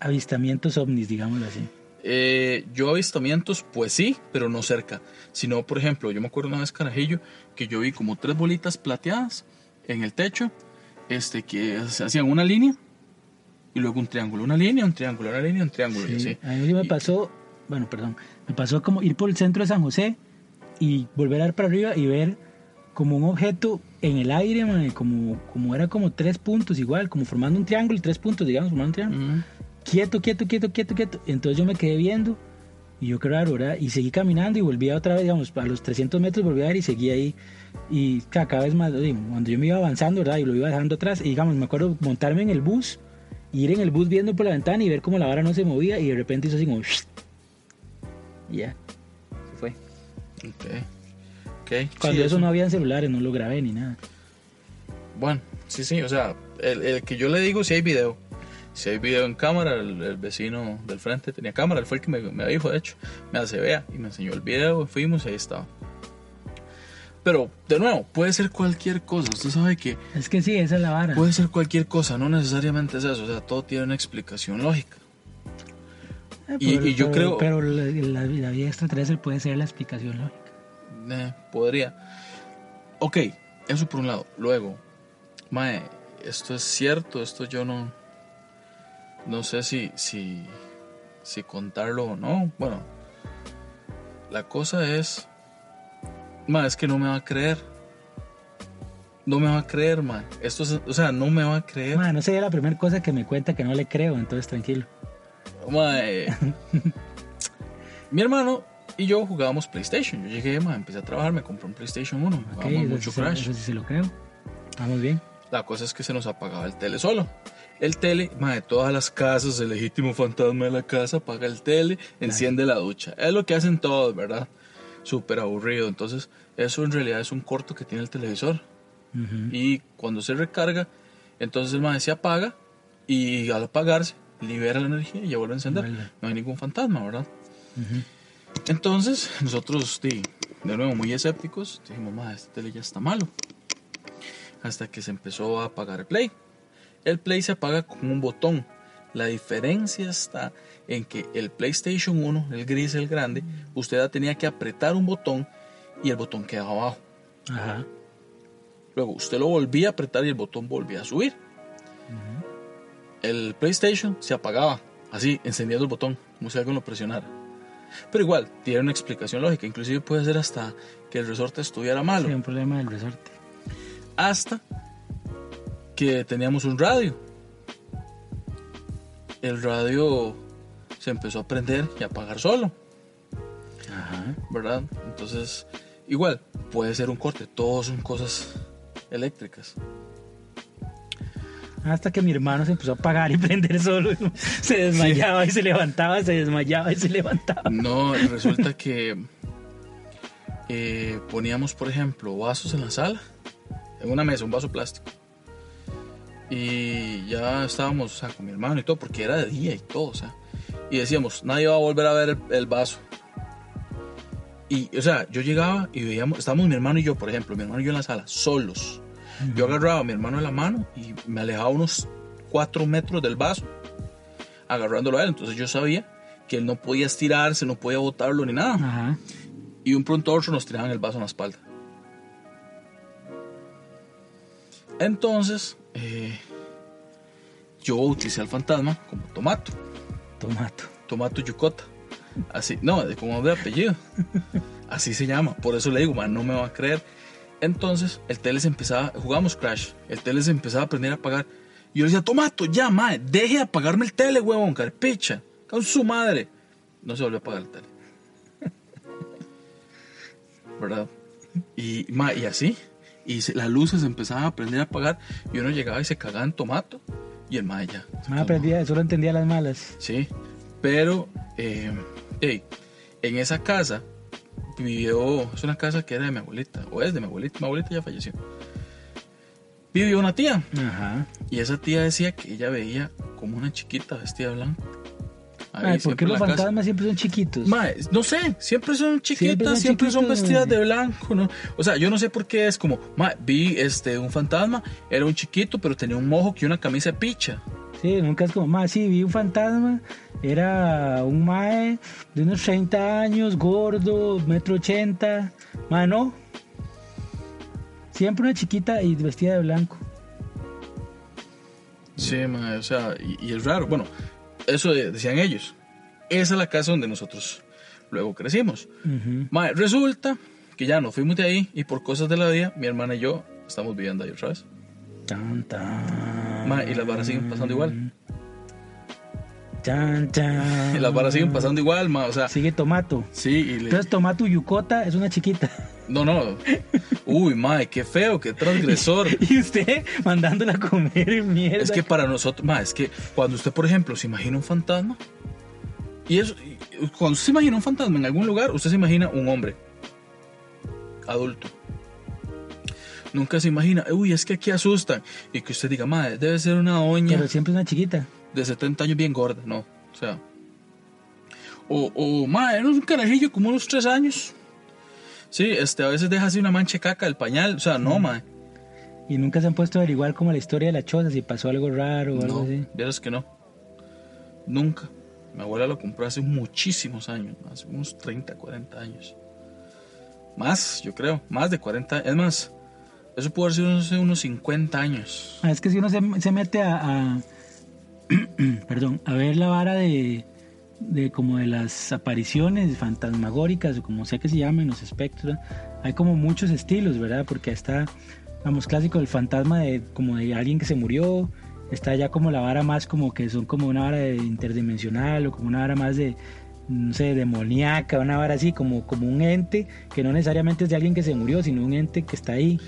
[SPEAKER 1] avistamientos ovnis, digámoslo así.
[SPEAKER 2] Eh, yo avistamientos, pues sí, pero no cerca. Sino, por ejemplo, yo me acuerdo una vez, carajillo, que yo vi como tres bolitas plateadas en el techo, este, que se hacían una línea y luego un triángulo, una línea, un triángulo, una línea, un triángulo y
[SPEAKER 1] Sí,
[SPEAKER 2] así.
[SPEAKER 1] A mí me
[SPEAKER 2] Y-
[SPEAKER 1] pasó bueno, perdón, me pasó como ir por el centro de San José y volver a dar para arriba y ver como un objeto en el aire, mae, como, como era como tres puntos igual, como formando un triángulo tres puntos, digamos, formando un triángulo. Quieto, quieto, quieto, quieto, quieto. Entonces yo me quedé viendo y yo qué raro, ¿verdad? Y seguí caminando y volví otra vez, digamos, a los 300 metros volví a ver y seguí ahí. Y ca- cada vez más, cuando yo me iba avanzando, ¿verdad? Y lo iba dejando atrás, y digamos, me acuerdo montarme en el bus, ir en el bus viendo por la ventana y ver cómo la vara no se movía y de repente hizo así como... Ya, fue.
[SPEAKER 2] Ok. Ok.
[SPEAKER 1] Cuando
[SPEAKER 2] sí,
[SPEAKER 1] eso no había celulares, no lo grabé ni nada.
[SPEAKER 2] Bueno, sí, sí, o sea, el, el que yo le digo si hay video. Si hay video en cámara, el, el vecino del frente tenía cámara, él fue el que me, me dijo, de hecho, me hace vea y me enseñó el video, fuimos y ahí estaba. Pero, de nuevo, puede ser cualquier cosa, usted sabe que
[SPEAKER 1] Es que sí, esa es la vara.
[SPEAKER 2] puede ser cualquier cosa, no necesariamente es eso, o sea, todo tiene una explicación lógica.
[SPEAKER 1] Eh,
[SPEAKER 2] y-
[SPEAKER 1] pero-
[SPEAKER 2] y yo
[SPEAKER 1] pero-
[SPEAKER 2] creo-
[SPEAKER 1] Pero la, la- vida extraterrestre puede ser la explicación lógica.
[SPEAKER 2] Eh, podría. Ok, eso por un lado. Luego, Mae, esto es cierto, esto yo no. No sé si, si, si contarlo o no. Bueno, la cosa es. Mae, es que no me va a creer. No me va a creer, mae. Esto es, o sea, no me va a creer.
[SPEAKER 1] Ma, no sería la primera cosa que me cuenta que no le creo, entonces tranquilo.
[SPEAKER 2] Mae. Mi hermano y yo jugábamos PlayStation. Yo llegué, mae, empecé a trabajar, me compré un PlayStation 1.
[SPEAKER 1] Ok,
[SPEAKER 2] Jugábamos
[SPEAKER 1] eso,
[SPEAKER 2] mucho
[SPEAKER 1] sí,
[SPEAKER 2] Crash.
[SPEAKER 1] eso sí se lo creo. Vamos bien.
[SPEAKER 2] La cosa es que se nos apagaba el tele solo. El tele, de todas las casas, el legítimo fantasma de la casa apaga el tele, enciende la ducha. Es lo que hacen todos, ¿verdad? Súper aburrido. Entonces, eso en realidad es un corto que tiene el televisor. Y cuando se recarga, entonces el mae se apaga y al apagarse, libera la energía y ya vuelve a encender. No hay ningún fantasma, ¿verdad? Entonces, nosotros, di, de nuevo, muy escépticos, dijimos, ma, este tele ya está malo. Hasta que se empezó a apagar el play. El play se apaga con un botón. La diferencia está en que el PlayStation 1, el gris, el grande, usted ya tenía que apretar un botón y el botón quedaba abajo.
[SPEAKER 1] Ajá.
[SPEAKER 2] Luego usted lo volvía a apretar y el botón volvía a subir. El PlayStation se apagaba, así, encendiendo el botón, como si alguien lo presionara. Pero igual, tiene una explicación lógica. Inclusive puede ser hasta que el resorte estuviera malo.
[SPEAKER 1] Sí, un problema del resorte.
[SPEAKER 2] Hasta que teníamos un radio. El radio se empezó a prender y a apagar solo.
[SPEAKER 1] Ajá.
[SPEAKER 2] ¿verdad? Entonces, igual, puede ser un corte, todos son cosas eléctricas.
[SPEAKER 1] Hasta que mi hermano se empezó a apagar y prender solo. Se desmayaba y se levantaba, se desmayaba y se levantaba.
[SPEAKER 2] No, resulta que eh, poníamos, por ejemplo, vasos en la sala, en una mesa, un vaso plástico. Y ya estábamos, o sea, con mi hermano y todo, porque era de día y todo, o sea. Y decíamos, nadie va a volver a ver el, el vaso. Y, o sea, yo llegaba y veíamos, estábamos mi hermano y yo, por ejemplo, mi hermano y yo en la sala, solos. Yo agarraba a mi hermano de la mano y me alejaba unos cuatro metros del vaso, agarrándolo a él. Entonces yo sabía que él no podía estirarse, no podía botarlo ni nada.
[SPEAKER 1] Ajá.
[SPEAKER 2] Y un pronto otro nos tiraban el vaso en la espalda. Entonces, eh, yo bauticé al fantasma como Tomato,
[SPEAKER 1] Tomato.
[SPEAKER 2] Tomato Yucota. Así, no, de como de apellido. Así se llama. Por eso le digo, man, no me va a creer. Entonces, el tele se empezaba, jugamos Crash, el tele se empezaba a aprender a apagar. Y yo le decía, Tomato, ya, mae, deje de apagarme el tele, huevón, carpicha. Con su madre. No se volvió a apagar el tele. ¿Verdad? Y, ma, y así. Y se- las luces empezaban a aprender a apagar. Y uno llegaba y se cagaba en tomato. Y el mae ya.
[SPEAKER 1] Me aprendía, solo entendía las malas.
[SPEAKER 2] Sí, pero eh, ey, en esa casa vivió, es una casa que era de mi abuelita, o es de mi abuelita, mi abuelita ya falleció. Vivió una tía,
[SPEAKER 1] Ajá.
[SPEAKER 2] y esa tía decía que ella veía como una chiquita vestida de blanco. Ahí,
[SPEAKER 1] Ay, ¿Por qué los
[SPEAKER 2] casa.
[SPEAKER 1] fantasmas siempre son chiquitos?
[SPEAKER 2] Mae, no sé, siempre son chiquitas,
[SPEAKER 1] son
[SPEAKER 2] siempre son, vestidas de blanco, ¿no? O sea, yo no sé por qué es como, mae, vi este, un fantasma, era un chiquito, pero tenía un mojo y una camisa de picha.
[SPEAKER 1] Sí, nunca es como, más sí, vi un fantasma, era un mae de unos 30 años, gordo, metro ochenta, mae, no. Siempre una chiquita y vestida de blanco.
[SPEAKER 2] Sí, mae, o sea, y, y es raro. Bueno, eso de- decían ellos. Esa es la casa donde nosotros luego crecimos.
[SPEAKER 1] Ujú.
[SPEAKER 2] Mae, resulta que ya nos fuimos de ahí y por cosas de la vida, mi hermana y yo estamos viviendo ahí otra vez.
[SPEAKER 1] Tan, tan.
[SPEAKER 2] Mae, y las varas siguen pasando igual.
[SPEAKER 1] Tan, tan.
[SPEAKER 2] Y las varas siguen pasando igual, mae, o sea,
[SPEAKER 1] Sigue Tomato.
[SPEAKER 2] sí, y le-
[SPEAKER 1] Entonces Tomato Yucota es una chiquita.
[SPEAKER 2] no, no. Uy, mae, qué feo, qué transgresor.
[SPEAKER 1] Y usted mandándola a comer mierda.
[SPEAKER 2] Es que para nosotros, ma, es que cuando usted, por ejemplo, se imagina un fantasma, y eso, y cuando usted se imagina un fantasma en algún lugar, usted se imagina un hombre adulto. Nunca se imagina, uy, es que aquí asustan. Y que usted diga, madre, debe ser una doña
[SPEAKER 1] Pero siempre es una chiquita.
[SPEAKER 2] de 70 años bien gorda, no. O sea, o, o madre, no es un carajillo como unos 3 años. Sí, este, a veces deja así una mancha caca del pañal, o sea, no, madre.
[SPEAKER 1] Y nunca se han puesto a averiguar como la historia de la choza, si pasó algo raro o algo
[SPEAKER 2] No,
[SPEAKER 1] así.
[SPEAKER 2] vieras que no. Nunca. Mi abuela lo compró hace muchísimos años, hace unos 30, 40 años. Más, yo creo, más de 40. Es más, eso pudo haber sido hace unos 50 años.
[SPEAKER 1] Ah, es que si uno se, mete a, perdón, a ver la vara de, de como de las apariciones fantasmagóricas o como sea que se llamen los espectros, hay como muchos estilos, ¿verdad? Porque está, vamos, clásico el fantasma de como de alguien que se murió, está ya como la vara más como que son como una vara de interdimensional o como una vara más de no sé, demoníaca, una vara así, como, como un ente que no necesariamente es de alguien que se murió, sino un ente que está ahí.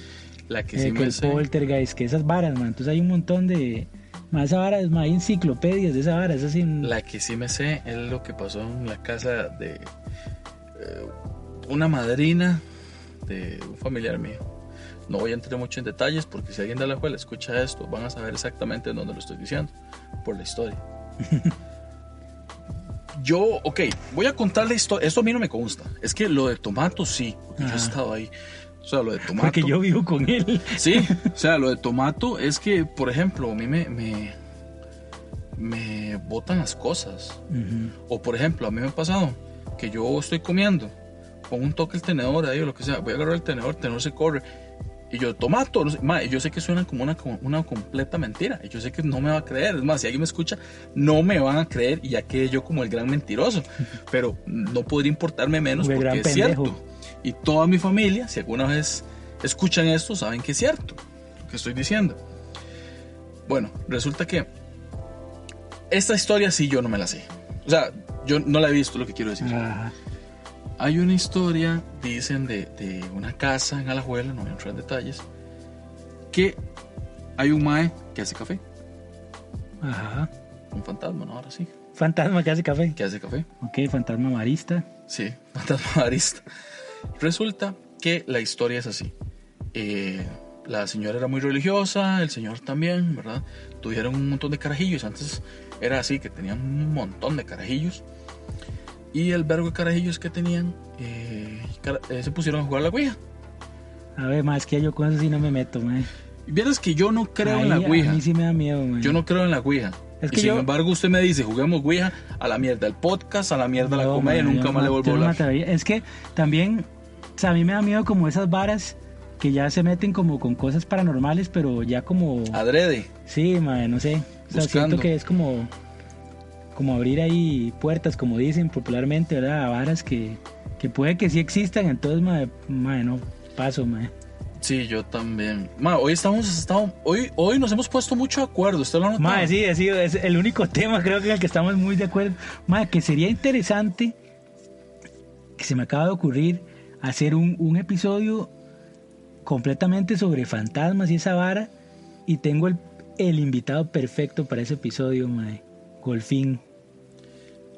[SPEAKER 2] La que
[SPEAKER 1] Eh,
[SPEAKER 2] sí
[SPEAKER 1] que
[SPEAKER 2] me
[SPEAKER 1] el
[SPEAKER 2] sé.
[SPEAKER 1] poltergeist, que esas varas, man. Entonces hay un montón de. Más esa vara, es más, hay enciclopedias de esa vara, es así. un-
[SPEAKER 2] La que sí me sé es lo que pasó en la casa de eh, una madrina de un familiar mío. No voy a entrar mucho en detalles porque si alguien de la escuela escucha esto, van a saber exactamente en dónde lo estoy diciendo, por la historia. Yo, ok, voy a contar la historia. Esto a mí no me consta. Es que lo de Tomato sí, porque yo he estado ahí. O sea, lo de Tomato.
[SPEAKER 1] porque yo vivo con él.
[SPEAKER 2] Sí, o sea, lo de tomato es que, por ejemplo, a mí me, me, me botan las cosas. O, por ejemplo, a mí me ha pasado que yo estoy comiendo, con un toque el tenedor ahí o lo que sea, voy a agarrar el tenedor, el tenedor se corre. Y yo, tomato, no sé, ma, yo sé que suena como una, como una completa mentira. Y yo sé que no me va a creer. Es más, si alguien me escucha, no me van a creer y ya quedé yo como el gran mentiroso. Pero no podría importarme menos porque es
[SPEAKER 1] pendejo.
[SPEAKER 2] cierto. Y toda mi familia, si alguna vez escuchan esto, saben que es cierto lo que estoy diciendo. Bueno, resulta que esta historia sí yo no me la sé. O sea, yo no la he visto, lo que quiero decir.
[SPEAKER 1] Ajá.
[SPEAKER 2] Hay una historia, dicen, de, de una casa en Alajuela, no voy a entrar en detalles, que hay un mae que hace café.
[SPEAKER 1] Ajá.
[SPEAKER 2] Un fantasma, ¿no? Ahora sí.
[SPEAKER 1] Fantasma que hace café.
[SPEAKER 2] Que hace café.
[SPEAKER 1] Ok, fantasma marista.
[SPEAKER 2] Sí, fantasma barista. Resulta que la historia es así. Eh, la señora era muy religiosa, el señor también, ¿verdad? Tuvieron un montón de carajillos. Antes era así, que tenían un montón de carajillos. Y el vergo de carajillos que tenían, eh, eh, se pusieron a jugar la Ouija.
[SPEAKER 1] A ver, más que yo con eso sí no me meto, man.
[SPEAKER 2] Vieras que yo no creo en la Ouija.
[SPEAKER 1] A mí sí me da miedo, man.
[SPEAKER 2] Yo no creo en la Ouija.
[SPEAKER 1] Es
[SPEAKER 2] y
[SPEAKER 1] que
[SPEAKER 2] sin embargo, usted me dice, juguemos Ouija a la mierda el podcast, a la mierda la comedia,
[SPEAKER 1] man,
[SPEAKER 2] nunca más le vuelvo a hablar.
[SPEAKER 1] Es que también, o sea, a mí me da miedo como esas varas que ya se meten como con cosas paranormales, pero ya como...
[SPEAKER 2] Adrede.
[SPEAKER 1] Sí, madre, no sé. O sea,
[SPEAKER 2] Buscando.
[SPEAKER 1] siento que es como, como abrir ahí puertas, como dicen popularmente, ¿verdad? A varas que, que puede que sí existan, entonces, madre, madre, no paso, madre.
[SPEAKER 2] Sí, yo también. Ma, hoy estamos, estamos hoy, hoy nos hemos puesto mucho de acuerdo. ¿Usted lo
[SPEAKER 1] sí, sido- es el único tema, creo que en el que estamos muy de acuerdo. Madre, que sería interesante, que se me acaba de ocurrir, hacer un, un episodio completamente sobre fantasmas y esa vara, y tengo el, el invitado perfecto para ese episodio, madre. Golfín.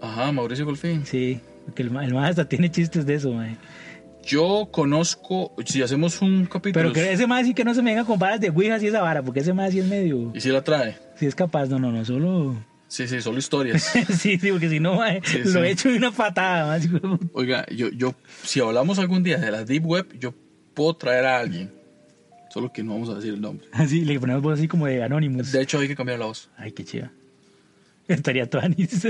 [SPEAKER 2] Ajá, Mauricio Golfín.
[SPEAKER 1] Sí, porque el, más hasta tiene chistes de eso, mae.
[SPEAKER 2] Yo conozco, si hacemos un capítulo.
[SPEAKER 1] Pero que ese más sí que no se me venga con varas de ouijas y esa vara, porque ese más sí es medio...
[SPEAKER 2] ¿Y si la trae?
[SPEAKER 1] Si es capaz, no, no, no, solo...
[SPEAKER 2] Sí, sí, solo historias.
[SPEAKER 1] sí, sí, porque si no, mae,
[SPEAKER 2] Sí,
[SPEAKER 1] lo
[SPEAKER 2] sí.
[SPEAKER 1] he hecho de una patada, más.
[SPEAKER 2] Oiga, yo, yo, si hablamos algún día de la Deep Web, yo puedo traer a alguien. Solo que no vamos a decir el nombre.
[SPEAKER 1] Así, le ponemos voz así como de Anonymous.
[SPEAKER 2] De hecho, hay que cambiar la voz.
[SPEAKER 1] Ay, qué chiva. Estaría todo anis.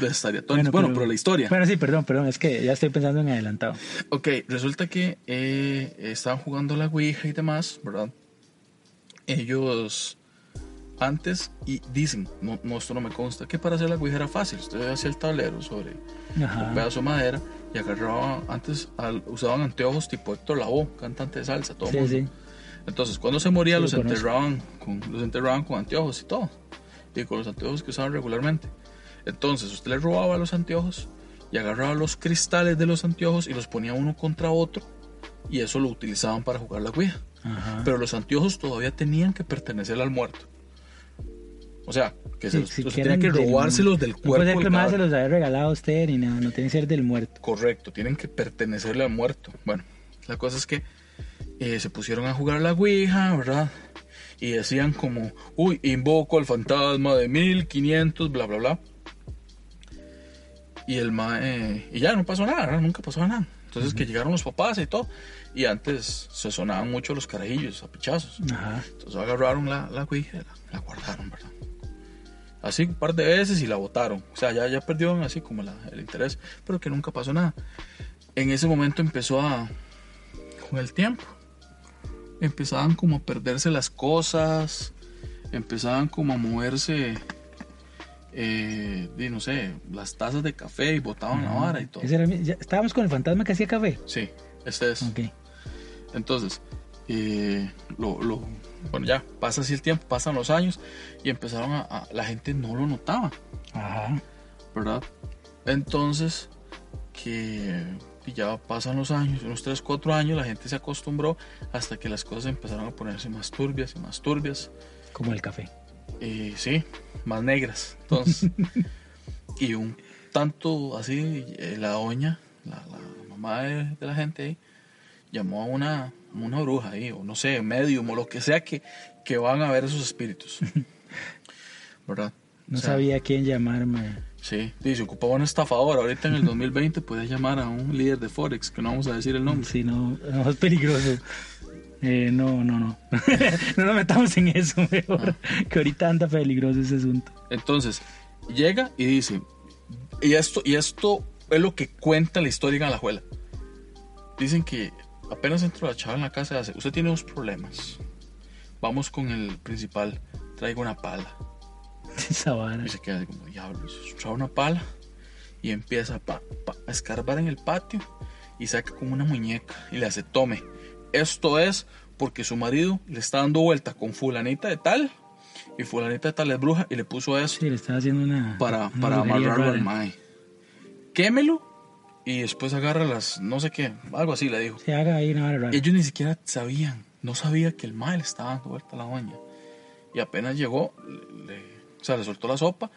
[SPEAKER 2] Estaría todo- bueno, pero, la historia.
[SPEAKER 1] Bueno, sí, perdón, perdón, es que ya estoy pensando en adelantado.
[SPEAKER 2] Ok, resulta que eh, estaban jugando la Ouija y demás, ¿verdad? Ellos antes y dicen, no, no, esto no me consta, que para hacer la ouija era fácil. Usted hacía el tablero sobre
[SPEAKER 1] Ajá.
[SPEAKER 2] un pedazo de madera y agarraba, antes al- usaban anteojos tipo Héctor Lavoe, cantante de salsa, todo
[SPEAKER 1] Sí,
[SPEAKER 2] mundo.
[SPEAKER 1] sí.
[SPEAKER 2] Entonces, cuando se moría,
[SPEAKER 1] Sí, lo
[SPEAKER 2] los enterraban, con, los enterraban con anteojos y todo. Con los anteojos que usaban regularmente. Entonces, usted le robaba los anteojos y agarraba los cristales de los anteojos y los ponía uno contra otro. Y eso lo utilizaban para jugar la Ouija.
[SPEAKER 1] Ajá.
[SPEAKER 2] Pero los anteojos todavía tenían que pertenecer al muerto. O sea, que se
[SPEAKER 1] Sí,
[SPEAKER 2] los,
[SPEAKER 1] si quieren
[SPEAKER 2] tenía que robárselos del
[SPEAKER 1] No
[SPEAKER 2] cuerpo.
[SPEAKER 1] puede ser que más se los haya regalado a usted ni nada, no tiene que ser del muerto.
[SPEAKER 2] Correcto, tienen que pertenecerle al muerto. Bueno, la cosa es que eh, se pusieron a jugar a la Ouija, ¿verdad? Y decían como, uy, invoco al fantasma de 1500, bla, bla, bla. Y el ma, eh, y ya no pasó nada, nunca pasó nada. Entonces que llegaron los papás y todo. Y antes se sonaban mucho los carajillos a pichazos. Entonces agarraron la, la Ouija y la, la guardaron, ¿verdad? Así un par de veces y la botaron. O sea, ya, ya perdieron así como la- el interés, pero que nunca pasó nada. En ese momento empezó a, con el tiempo, empezaban como a perderse las cosas, empezaban como a moverse, eh, di, no sé, las tazas de café y botaban la vara y todo.
[SPEAKER 1] Ese era mi- ya- estábamos con el fantasma que hacía café.
[SPEAKER 2] Sí, este es.
[SPEAKER 1] Ok.
[SPEAKER 2] Entonces, eh, lo, lo- bueno, ya pasa así el tiempo, pasan los años y empezaron a, a- la gente no lo notaba,
[SPEAKER 1] Ajá.
[SPEAKER 2] ¿verdad? Entonces, que y ya pasan los años, unos 3, 4 años, la gente se acostumbró hasta que las cosas empezaron a ponerse más turbias y más turbias.
[SPEAKER 1] Como el café.
[SPEAKER 2] Y sí, más negras. Entonces, y un tanto así, eh, la doña, la, la mamá de, de la gente ahí, llamó a una, una bruja ahí, o no sé, medium, o lo que sea que, que van a ver esos espíritus. ¿Verdad?
[SPEAKER 1] No
[SPEAKER 2] O sea,
[SPEAKER 1] sabía a quién llamarme.
[SPEAKER 2] Sí, dice, ocupaba un estafador. Ahorita en el 2020 puede llamar a un líder de Forex, que no vamos a decir el nombre.
[SPEAKER 1] Si no, no, es peligroso. Eh, no, no, no. no nos metamos en eso mejor.
[SPEAKER 2] Ah.
[SPEAKER 1] Que ahorita anda peligroso ese asunto.
[SPEAKER 2] Entonces, llega y dice, y esto, y esto es lo que cuenta la historia en Alajuela. Dicen que apenas entró la chava en la casa y hace, usted tiene dos problemas. Vamos con el principal, traigo una pala.
[SPEAKER 1] Esa vara.
[SPEAKER 2] Y se queda así como, diablos, trae una pala. Y empieza pa- pa- a escarbar en el patio y saca como una muñeca y le hace, tome, esto es porque su marido le está dando vuelta con fulanita de tal y fulanita de tal es bruja y le puso eso
[SPEAKER 1] Sí, le estaba haciendo una.
[SPEAKER 2] para,
[SPEAKER 1] una
[SPEAKER 2] para amarrarlo
[SPEAKER 1] rara.
[SPEAKER 2] al mae. Quémelo y después agarra las, no sé qué, algo así le dijo.
[SPEAKER 1] Se haga ahí una rara.
[SPEAKER 2] Ellos ni siquiera sabían, no sabía que el mae le estaba dando vuelta a la doña. Y apenas llegó, le, sea, le soltó la sopa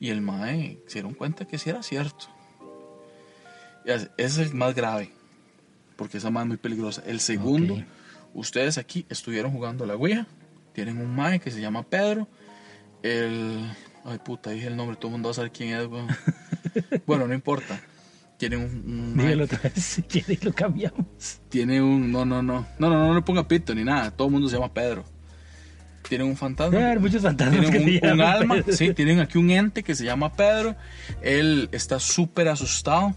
[SPEAKER 2] y el mae se dieron cuenta que sí era cierto. Ese es el más grave, porque esa mae es muy peligrosa. El segundo, ustedes aquí estuvieron jugando a la Ouija, tienen un mae que se llama Pedro, el... Ay puta, dije el nombre, todo el mundo va a saber quién es, weón. bueno, no importa. Tienen un... un mae
[SPEAKER 1] Dígalo otra vez si quiere y lo cambiamos.
[SPEAKER 2] tiene un. No, no, no. No, no, no, no le ponga pito ni nada. Todo el mundo se llama Pedro. Tienen un fantasma.
[SPEAKER 1] Haber muchos fantasmas
[SPEAKER 2] Tienen
[SPEAKER 1] que
[SPEAKER 2] un, alma.
[SPEAKER 1] Pedro.
[SPEAKER 2] Sí, tienen aquí un ente que se llama Pedro. Él está súper asustado.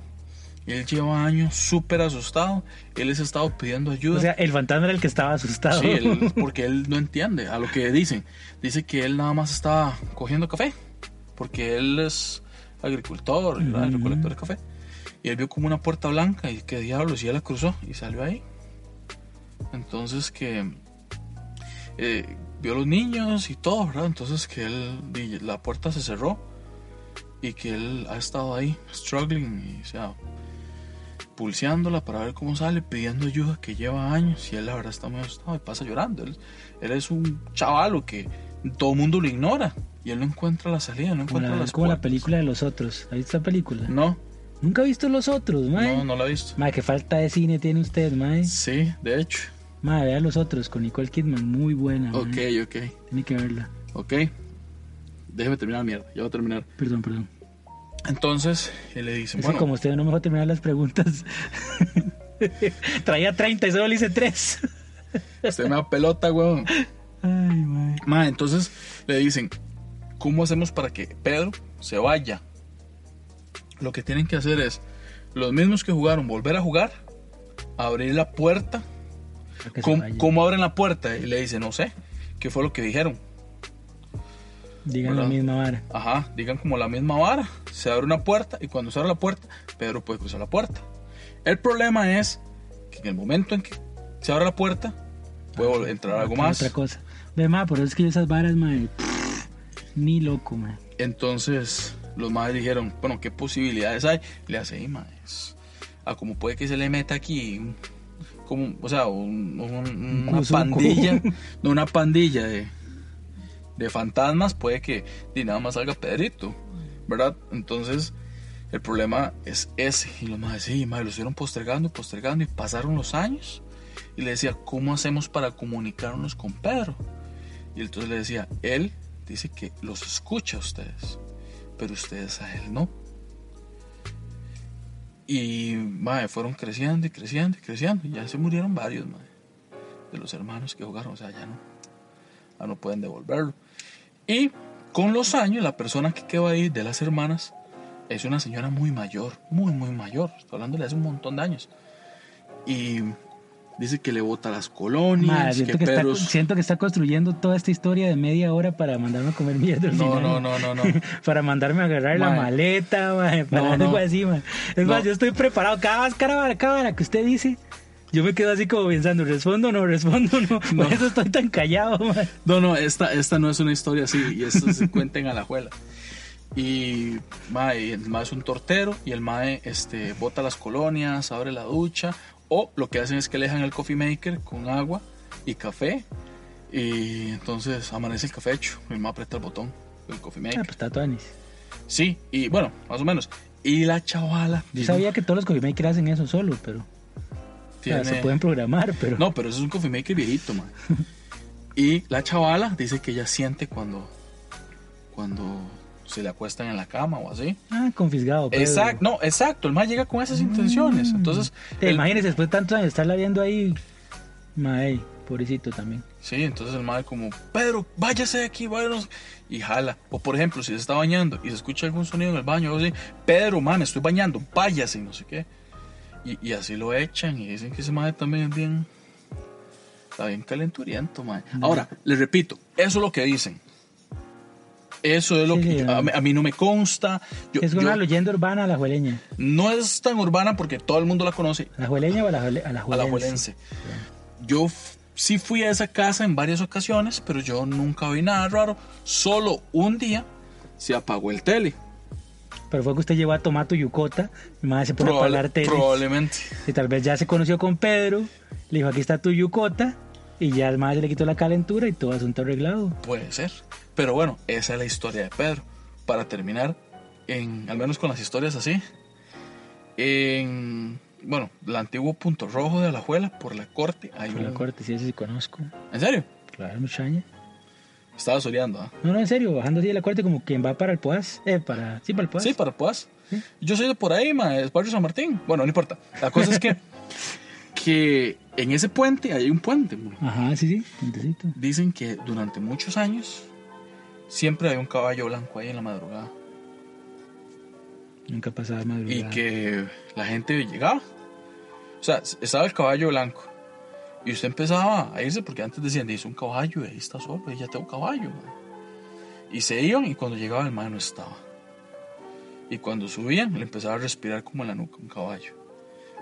[SPEAKER 2] Él lleva años súper asustado. Él les ha estado pidiendo ayuda.
[SPEAKER 1] O sea, el fantasma era el que estaba asustado.
[SPEAKER 2] Sí, él- porque él no entiende a lo que dicen. Dice que él nada más estaba cogiendo café, porque él es agricultor.
[SPEAKER 1] Mm.
[SPEAKER 2] recolector de café. Y él vio como una puerta blanca y que diablos, y él la cruzó y salió ahí. Entonces que eh, vio a los niños y todo, ¿verdad? Entonces que él, la puerta se cerró y que él ha estado ahí, struggling, y, o sea, pulseándola para ver cómo sale, pidiendo ayuda que lleva años y él la verdad está muy asustado y pasa llorando. Él, él es un chavalo que todo el mundo lo ignora y él no encuentra la salida, no encuentra
[SPEAKER 1] la,
[SPEAKER 2] las
[SPEAKER 1] como la
[SPEAKER 2] puertas.
[SPEAKER 1] película de los otros. ¿Ha visto esa película?
[SPEAKER 2] No,
[SPEAKER 1] Nunca ha visto los otros, mae.
[SPEAKER 2] no, no la he visto.
[SPEAKER 1] Mae, qué falta de cine tiene usted, mae.
[SPEAKER 2] Sí, de hecho.
[SPEAKER 1] Mae, vea los otros con Nicole Kidman, muy buena.
[SPEAKER 2] Ok, ok,
[SPEAKER 1] Tiene que verla.
[SPEAKER 2] ok. Déjeme terminar mierda, ya voy a terminar.
[SPEAKER 1] Perdón, perdón.
[SPEAKER 2] Entonces, él le dice,
[SPEAKER 1] Es que
[SPEAKER 2] bueno,
[SPEAKER 1] como usted no me dejó terminar las preguntas. Traía 30 y solo le hice 3.
[SPEAKER 2] usted me da pelota, weón.
[SPEAKER 1] Ay, mae.
[SPEAKER 2] Ma, entonces le dicen, ¿cómo hacemos para que Pedro se vaya? Lo que tienen que hacer es, los mismos que jugaron, volver a jugar, abrir la puerta. ¿Cómo, cómo abren la puerta? Y le dicen, no sé, ¿qué fue lo que dijeron?
[SPEAKER 1] Digan la misma vara.
[SPEAKER 2] Ajá, digan como la misma vara. Se abre una puerta y cuando se abre la puerta, Pedro puede cruzar la puerta. El problema es que en el momento en que se abre la puerta, puede vol- entrar algo más.
[SPEAKER 1] Otra cosa. Ve, ma, por eso es que esas varas, mae, ni loco, mae.
[SPEAKER 2] Entonces, los madres dijeron, bueno, ¿qué posibilidades hay? Le hace, "Ey, ma, a como puede que se le meta aquí, un- como, o sea, un- un- una pandilla, no una pandilla de, de fantasmas, puede que y nada más salga Pedrito, ¿verdad? Entonces, el problema es ese. Y los madres, sí, madre, lo estuvieron postergando y postergando y pasaron los años. Y le decía, ¿cómo hacemos para comunicarnos con Pedro? Y entonces le decía, él dice que los escucha a ustedes, pero ustedes a él no. Y mae, fueron creciendo y creciendo y creciendo. Y ya se murieron varios de los hermanos que jugaron. O sea, ya no, ya no pueden devolverlo. Y con los años, la persona que quedó ahí de las hermanas es una señora muy mayor, muy, muy mayor. Estoy hablando de hace un montón de años. Y dice que le bota las colonias, que
[SPEAKER 1] siento, que está,
[SPEAKER 2] Pedro...
[SPEAKER 1] siento que está construyendo toda esta historia de media hora para mandarme a comer mierda. al
[SPEAKER 2] No,
[SPEAKER 1] final.
[SPEAKER 2] no, no, no, no.
[SPEAKER 1] para mandarme a agarrar la maleta, mae, para
[SPEAKER 2] No,
[SPEAKER 1] algo
[SPEAKER 2] no.
[SPEAKER 1] así. Es más, yo estoy preparado. Cada cada vara que usted dice, yo me quedo así como pensando, ¿respondo o no? ¿Respondo o no?
[SPEAKER 2] No.
[SPEAKER 1] Por eso estoy tan callado, mae.
[SPEAKER 2] No, no, esta, esta no es una historia así, y esto se cuenta en Alajuela. Y mae, el mae es un tortero y el mae este, bota las colonias, abre la ducha, o lo que hacen es que le dejan el coffee maker con agua y café, y entonces amanece el café hecho, el mae aprieta el botón del coffee
[SPEAKER 1] Ah,
[SPEAKER 2] maker.
[SPEAKER 1] pues está.
[SPEAKER 2] Sí, y bueno, más o menos. Y la chavala.
[SPEAKER 1] Yo sabía que todos los coffee makers hacen eso solo, pero o sea,
[SPEAKER 2] tiene-
[SPEAKER 1] se pueden programar, pero
[SPEAKER 2] No, pero eso es un coffee maker viejito, man. Y la chavala dice que ella siente cuando, cuando se le acuestan en la cama o así.
[SPEAKER 1] ah, confisgado. pero-
[SPEAKER 2] Exacto, no, exacto. El más llega con esas intenciones. Entonces,
[SPEAKER 1] Te
[SPEAKER 2] el-
[SPEAKER 1] imagínese después de tantos años estarla viendo ahí, mae, pobrecito también.
[SPEAKER 2] sí, entonces el madre como, Pedro, váyase de aquí, váyanos. Y jala. O por ejemplo, si se está bañando y se escucha algún sonido en el baño, o así, Pedro, man, estoy bañando, váyase, no sé qué. Y, y así lo echan y dicen que ese madre también es bien, está bien calenturiento, man. Ahora, les repito, eso es lo que dicen. Eso es lo
[SPEAKER 1] Sí,
[SPEAKER 2] que
[SPEAKER 1] sí,
[SPEAKER 2] a, mí- a mí no me consta. Yo-
[SPEAKER 1] es una
[SPEAKER 2] yo-
[SPEAKER 1] leyenda urbana a la jueleña.
[SPEAKER 2] no es tan urbana porque todo el mundo la conoce,
[SPEAKER 1] ¿A la jueleña o a la, jue- a la
[SPEAKER 2] a. Yo sí fui a esa casa en varias ocasiones, pero yo nunca vi nada raro. Solo un día se apagó el tele.
[SPEAKER 1] Pero fue que usted llevó a Tomato Yucota, mi madre se pone a
[SPEAKER 2] Probable-
[SPEAKER 1] pagar tele.
[SPEAKER 2] probablemente.
[SPEAKER 1] Y tal vez ya se conoció con Pedro, le dijo, aquí está tu Yucota, y ya el madre se le quitó la calentura y todo asunto arreglado.
[SPEAKER 2] Puede ser. Pero bueno, esa es la historia de Pedro. Para terminar, en, al menos con las historias así, en, bueno, el antiguo punto rojo de Alajuela, por la corte, hay
[SPEAKER 1] Por la
[SPEAKER 2] un...
[SPEAKER 1] corte, sí, ese sí conozco.
[SPEAKER 2] ¿En serio?
[SPEAKER 1] Claro, muchacha.
[SPEAKER 2] Estaba soleando, ¿ah?
[SPEAKER 1] No, no, en serio, bajando así de la corte como quien va para el Poas. Eh, para... Sí, para el Poas.
[SPEAKER 2] Sí, para Poas. Yo soy de por ahí, ma, es barrio San Martín. Bueno, no importa. La cosa es que, que en ese puente, hay un puente.
[SPEAKER 1] Ajá, sí, sí, puentecito.
[SPEAKER 2] Dicen que durante muchos años siempre hay un caballo blanco ahí en la madrugada.
[SPEAKER 1] Nunca pasaba
[SPEAKER 2] Y
[SPEAKER 1] madrugada.
[SPEAKER 2] que la gente llegaba. O sea, estaba el caballo blanco. Y usted empezaba a irse porque antes decían, dice un caballo, y ahí está solo, y ya tengo caballo. ma". Y se iban y cuando llegaba el man no estaba. Y cuando subían le empezaba a respirar como en la nuca un caballo.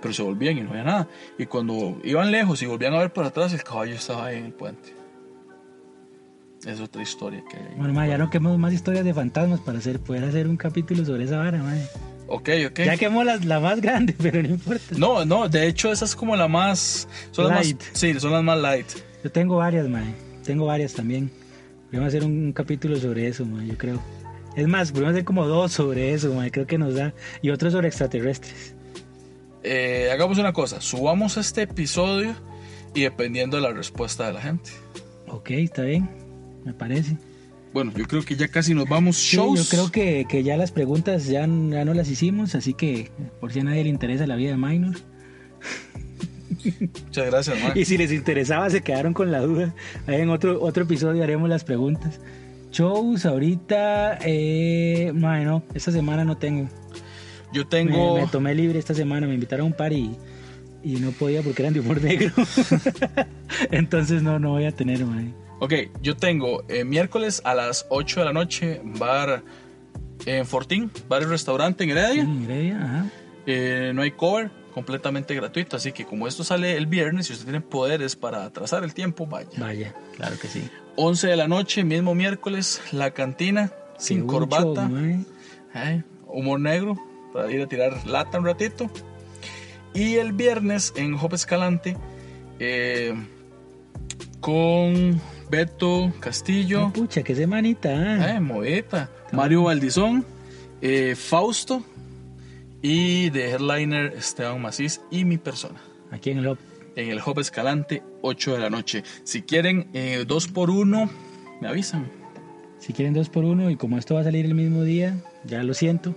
[SPEAKER 2] Pero se volvían y no había nada. Y cuando iban lejos y volvían a ver para atrás, el caballo estaba ahí en el puente. Es otra historia que hay.
[SPEAKER 1] Bueno, ma, ya no quemamos más historias de fantasmas para hacer, poder hacer un capítulo sobre esa vara, ma.
[SPEAKER 2] Ok, ok.
[SPEAKER 1] Ya quemó la, la más grande, pero no importa.
[SPEAKER 2] No, no, de hecho esa es como la más... Son las
[SPEAKER 1] Light.
[SPEAKER 2] Más, sí, son las más light.
[SPEAKER 1] Yo tengo varias, mae. Tengo varias también. Podemos hacer un, un capítulo sobre eso, mae, yo creo. Es más, podemos hacer como dos sobre eso, mae. Creo que nos da. Y otro sobre extraterrestres.
[SPEAKER 2] Eh, hagamos una cosa, subamos este episodio y dependiendo de la respuesta de la gente.
[SPEAKER 1] Ok, está bien. Me parece.
[SPEAKER 2] Bueno, yo creo que ya casi nos vamos.
[SPEAKER 1] Sí,
[SPEAKER 2] Shows.
[SPEAKER 1] yo creo que, que ya las preguntas ya, ya no las hicimos, así que por si a nadie le interesa la vida de Minor.
[SPEAKER 2] Muchas gracias, man.
[SPEAKER 1] Y si les interesaba, se quedaron con la duda. Ahí en otro, otro episodio haremos las preguntas. Shows ahorita, eh, mae, no, esta semana no tengo.
[SPEAKER 2] Yo tengo...
[SPEAKER 1] me tomé libre esta semana, me invitaron a un par y, y no podía porque eran de humor negro. Entonces no, no voy a tener, mae.
[SPEAKER 2] Ok, yo tengo eh, miércoles a las 8 de la noche, bar en Fortín, bar y restaurante en Heredia.
[SPEAKER 1] En Heredia, ajá.
[SPEAKER 2] Eh, no hay cover, completamente gratuito. Así que como esto sale el viernes y usted tiene poderes para atrasar el tiempo, vaya.
[SPEAKER 1] Vaya, claro que sí.
[SPEAKER 2] 11 de la noche, mismo miércoles, la cantina, sin
[SPEAKER 1] Qué
[SPEAKER 2] corbata.
[SPEAKER 1] mucho,
[SPEAKER 2] humor negro para ir a tirar lata un ratito. Y el viernes en Hop Escalante eh, con Beto Castillo,
[SPEAKER 1] Ah, Pucha, qué semanita. ah.
[SPEAKER 2] eh, Moeta, Mario Valdizón, eh, Fausto y de headliner Esteban Macís y mi persona.
[SPEAKER 1] Aquí en el Hop.
[SPEAKER 2] En el Hop Escalante, 8 de la noche. Si quieren eh, dos por uno, me avisan.
[SPEAKER 1] Si quieren dos por uno y como esto va a salir el mismo día, ya lo siento.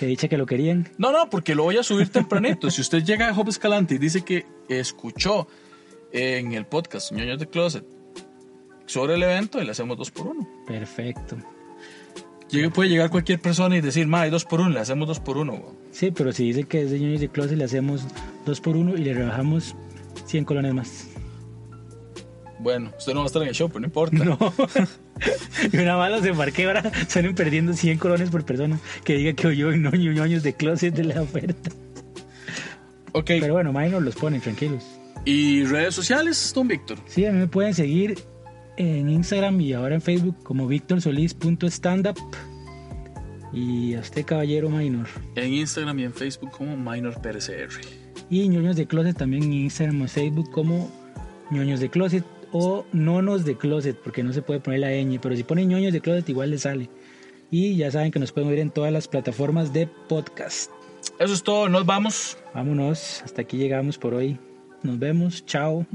[SPEAKER 1] Que dicha que lo querían.
[SPEAKER 2] No, no, porque lo voy a subir tempranito. si usted llega a Hop Escalante y dice que escuchó en el podcast Ñoños de Closet sobre el evento, y le hacemos dos por uno.
[SPEAKER 1] Perfecto.
[SPEAKER 2] Llegue- puede llegar cualquier persona y decir, ma, hay dos por uno, le hacemos dos por uno. güey".
[SPEAKER 1] Sí, pero si dice que es de Ñoños de Closet, le hacemos dos por uno y le rebajamos 100 colones más.
[SPEAKER 2] Bueno, usted no va a estar en el show, pero no importa.
[SPEAKER 1] No. y una mala se embarqué, ahora salen perdiendo 100 colones por persona que diga que oyó en Ñoño- Ñoños de Closet de la oferta.
[SPEAKER 2] Ok,
[SPEAKER 1] Pero bueno, May nos los ponen, tranquilos.
[SPEAKER 2] ¿y redes sociales, don Víctor?
[SPEAKER 1] Sí, a mí me pueden seguir en Instagram y ahora en Facebook como victorsolis.standup. Y a usted, caballero minor.
[SPEAKER 2] En Instagram y en Facebook como Minor PRCR.
[SPEAKER 1] Y ñoños de closet también en Instagram o Facebook como ñoños de closet o nonos de closet, porque no se puede poner la ñ, pero si ponen ñoños de closet igual le sale. Y ya saben que nos pueden oír en todas las plataformas de podcast.
[SPEAKER 2] Eso es todo, nos vamos.
[SPEAKER 1] Vámonos, hasta aquí llegamos por hoy. Nos vemos, chao.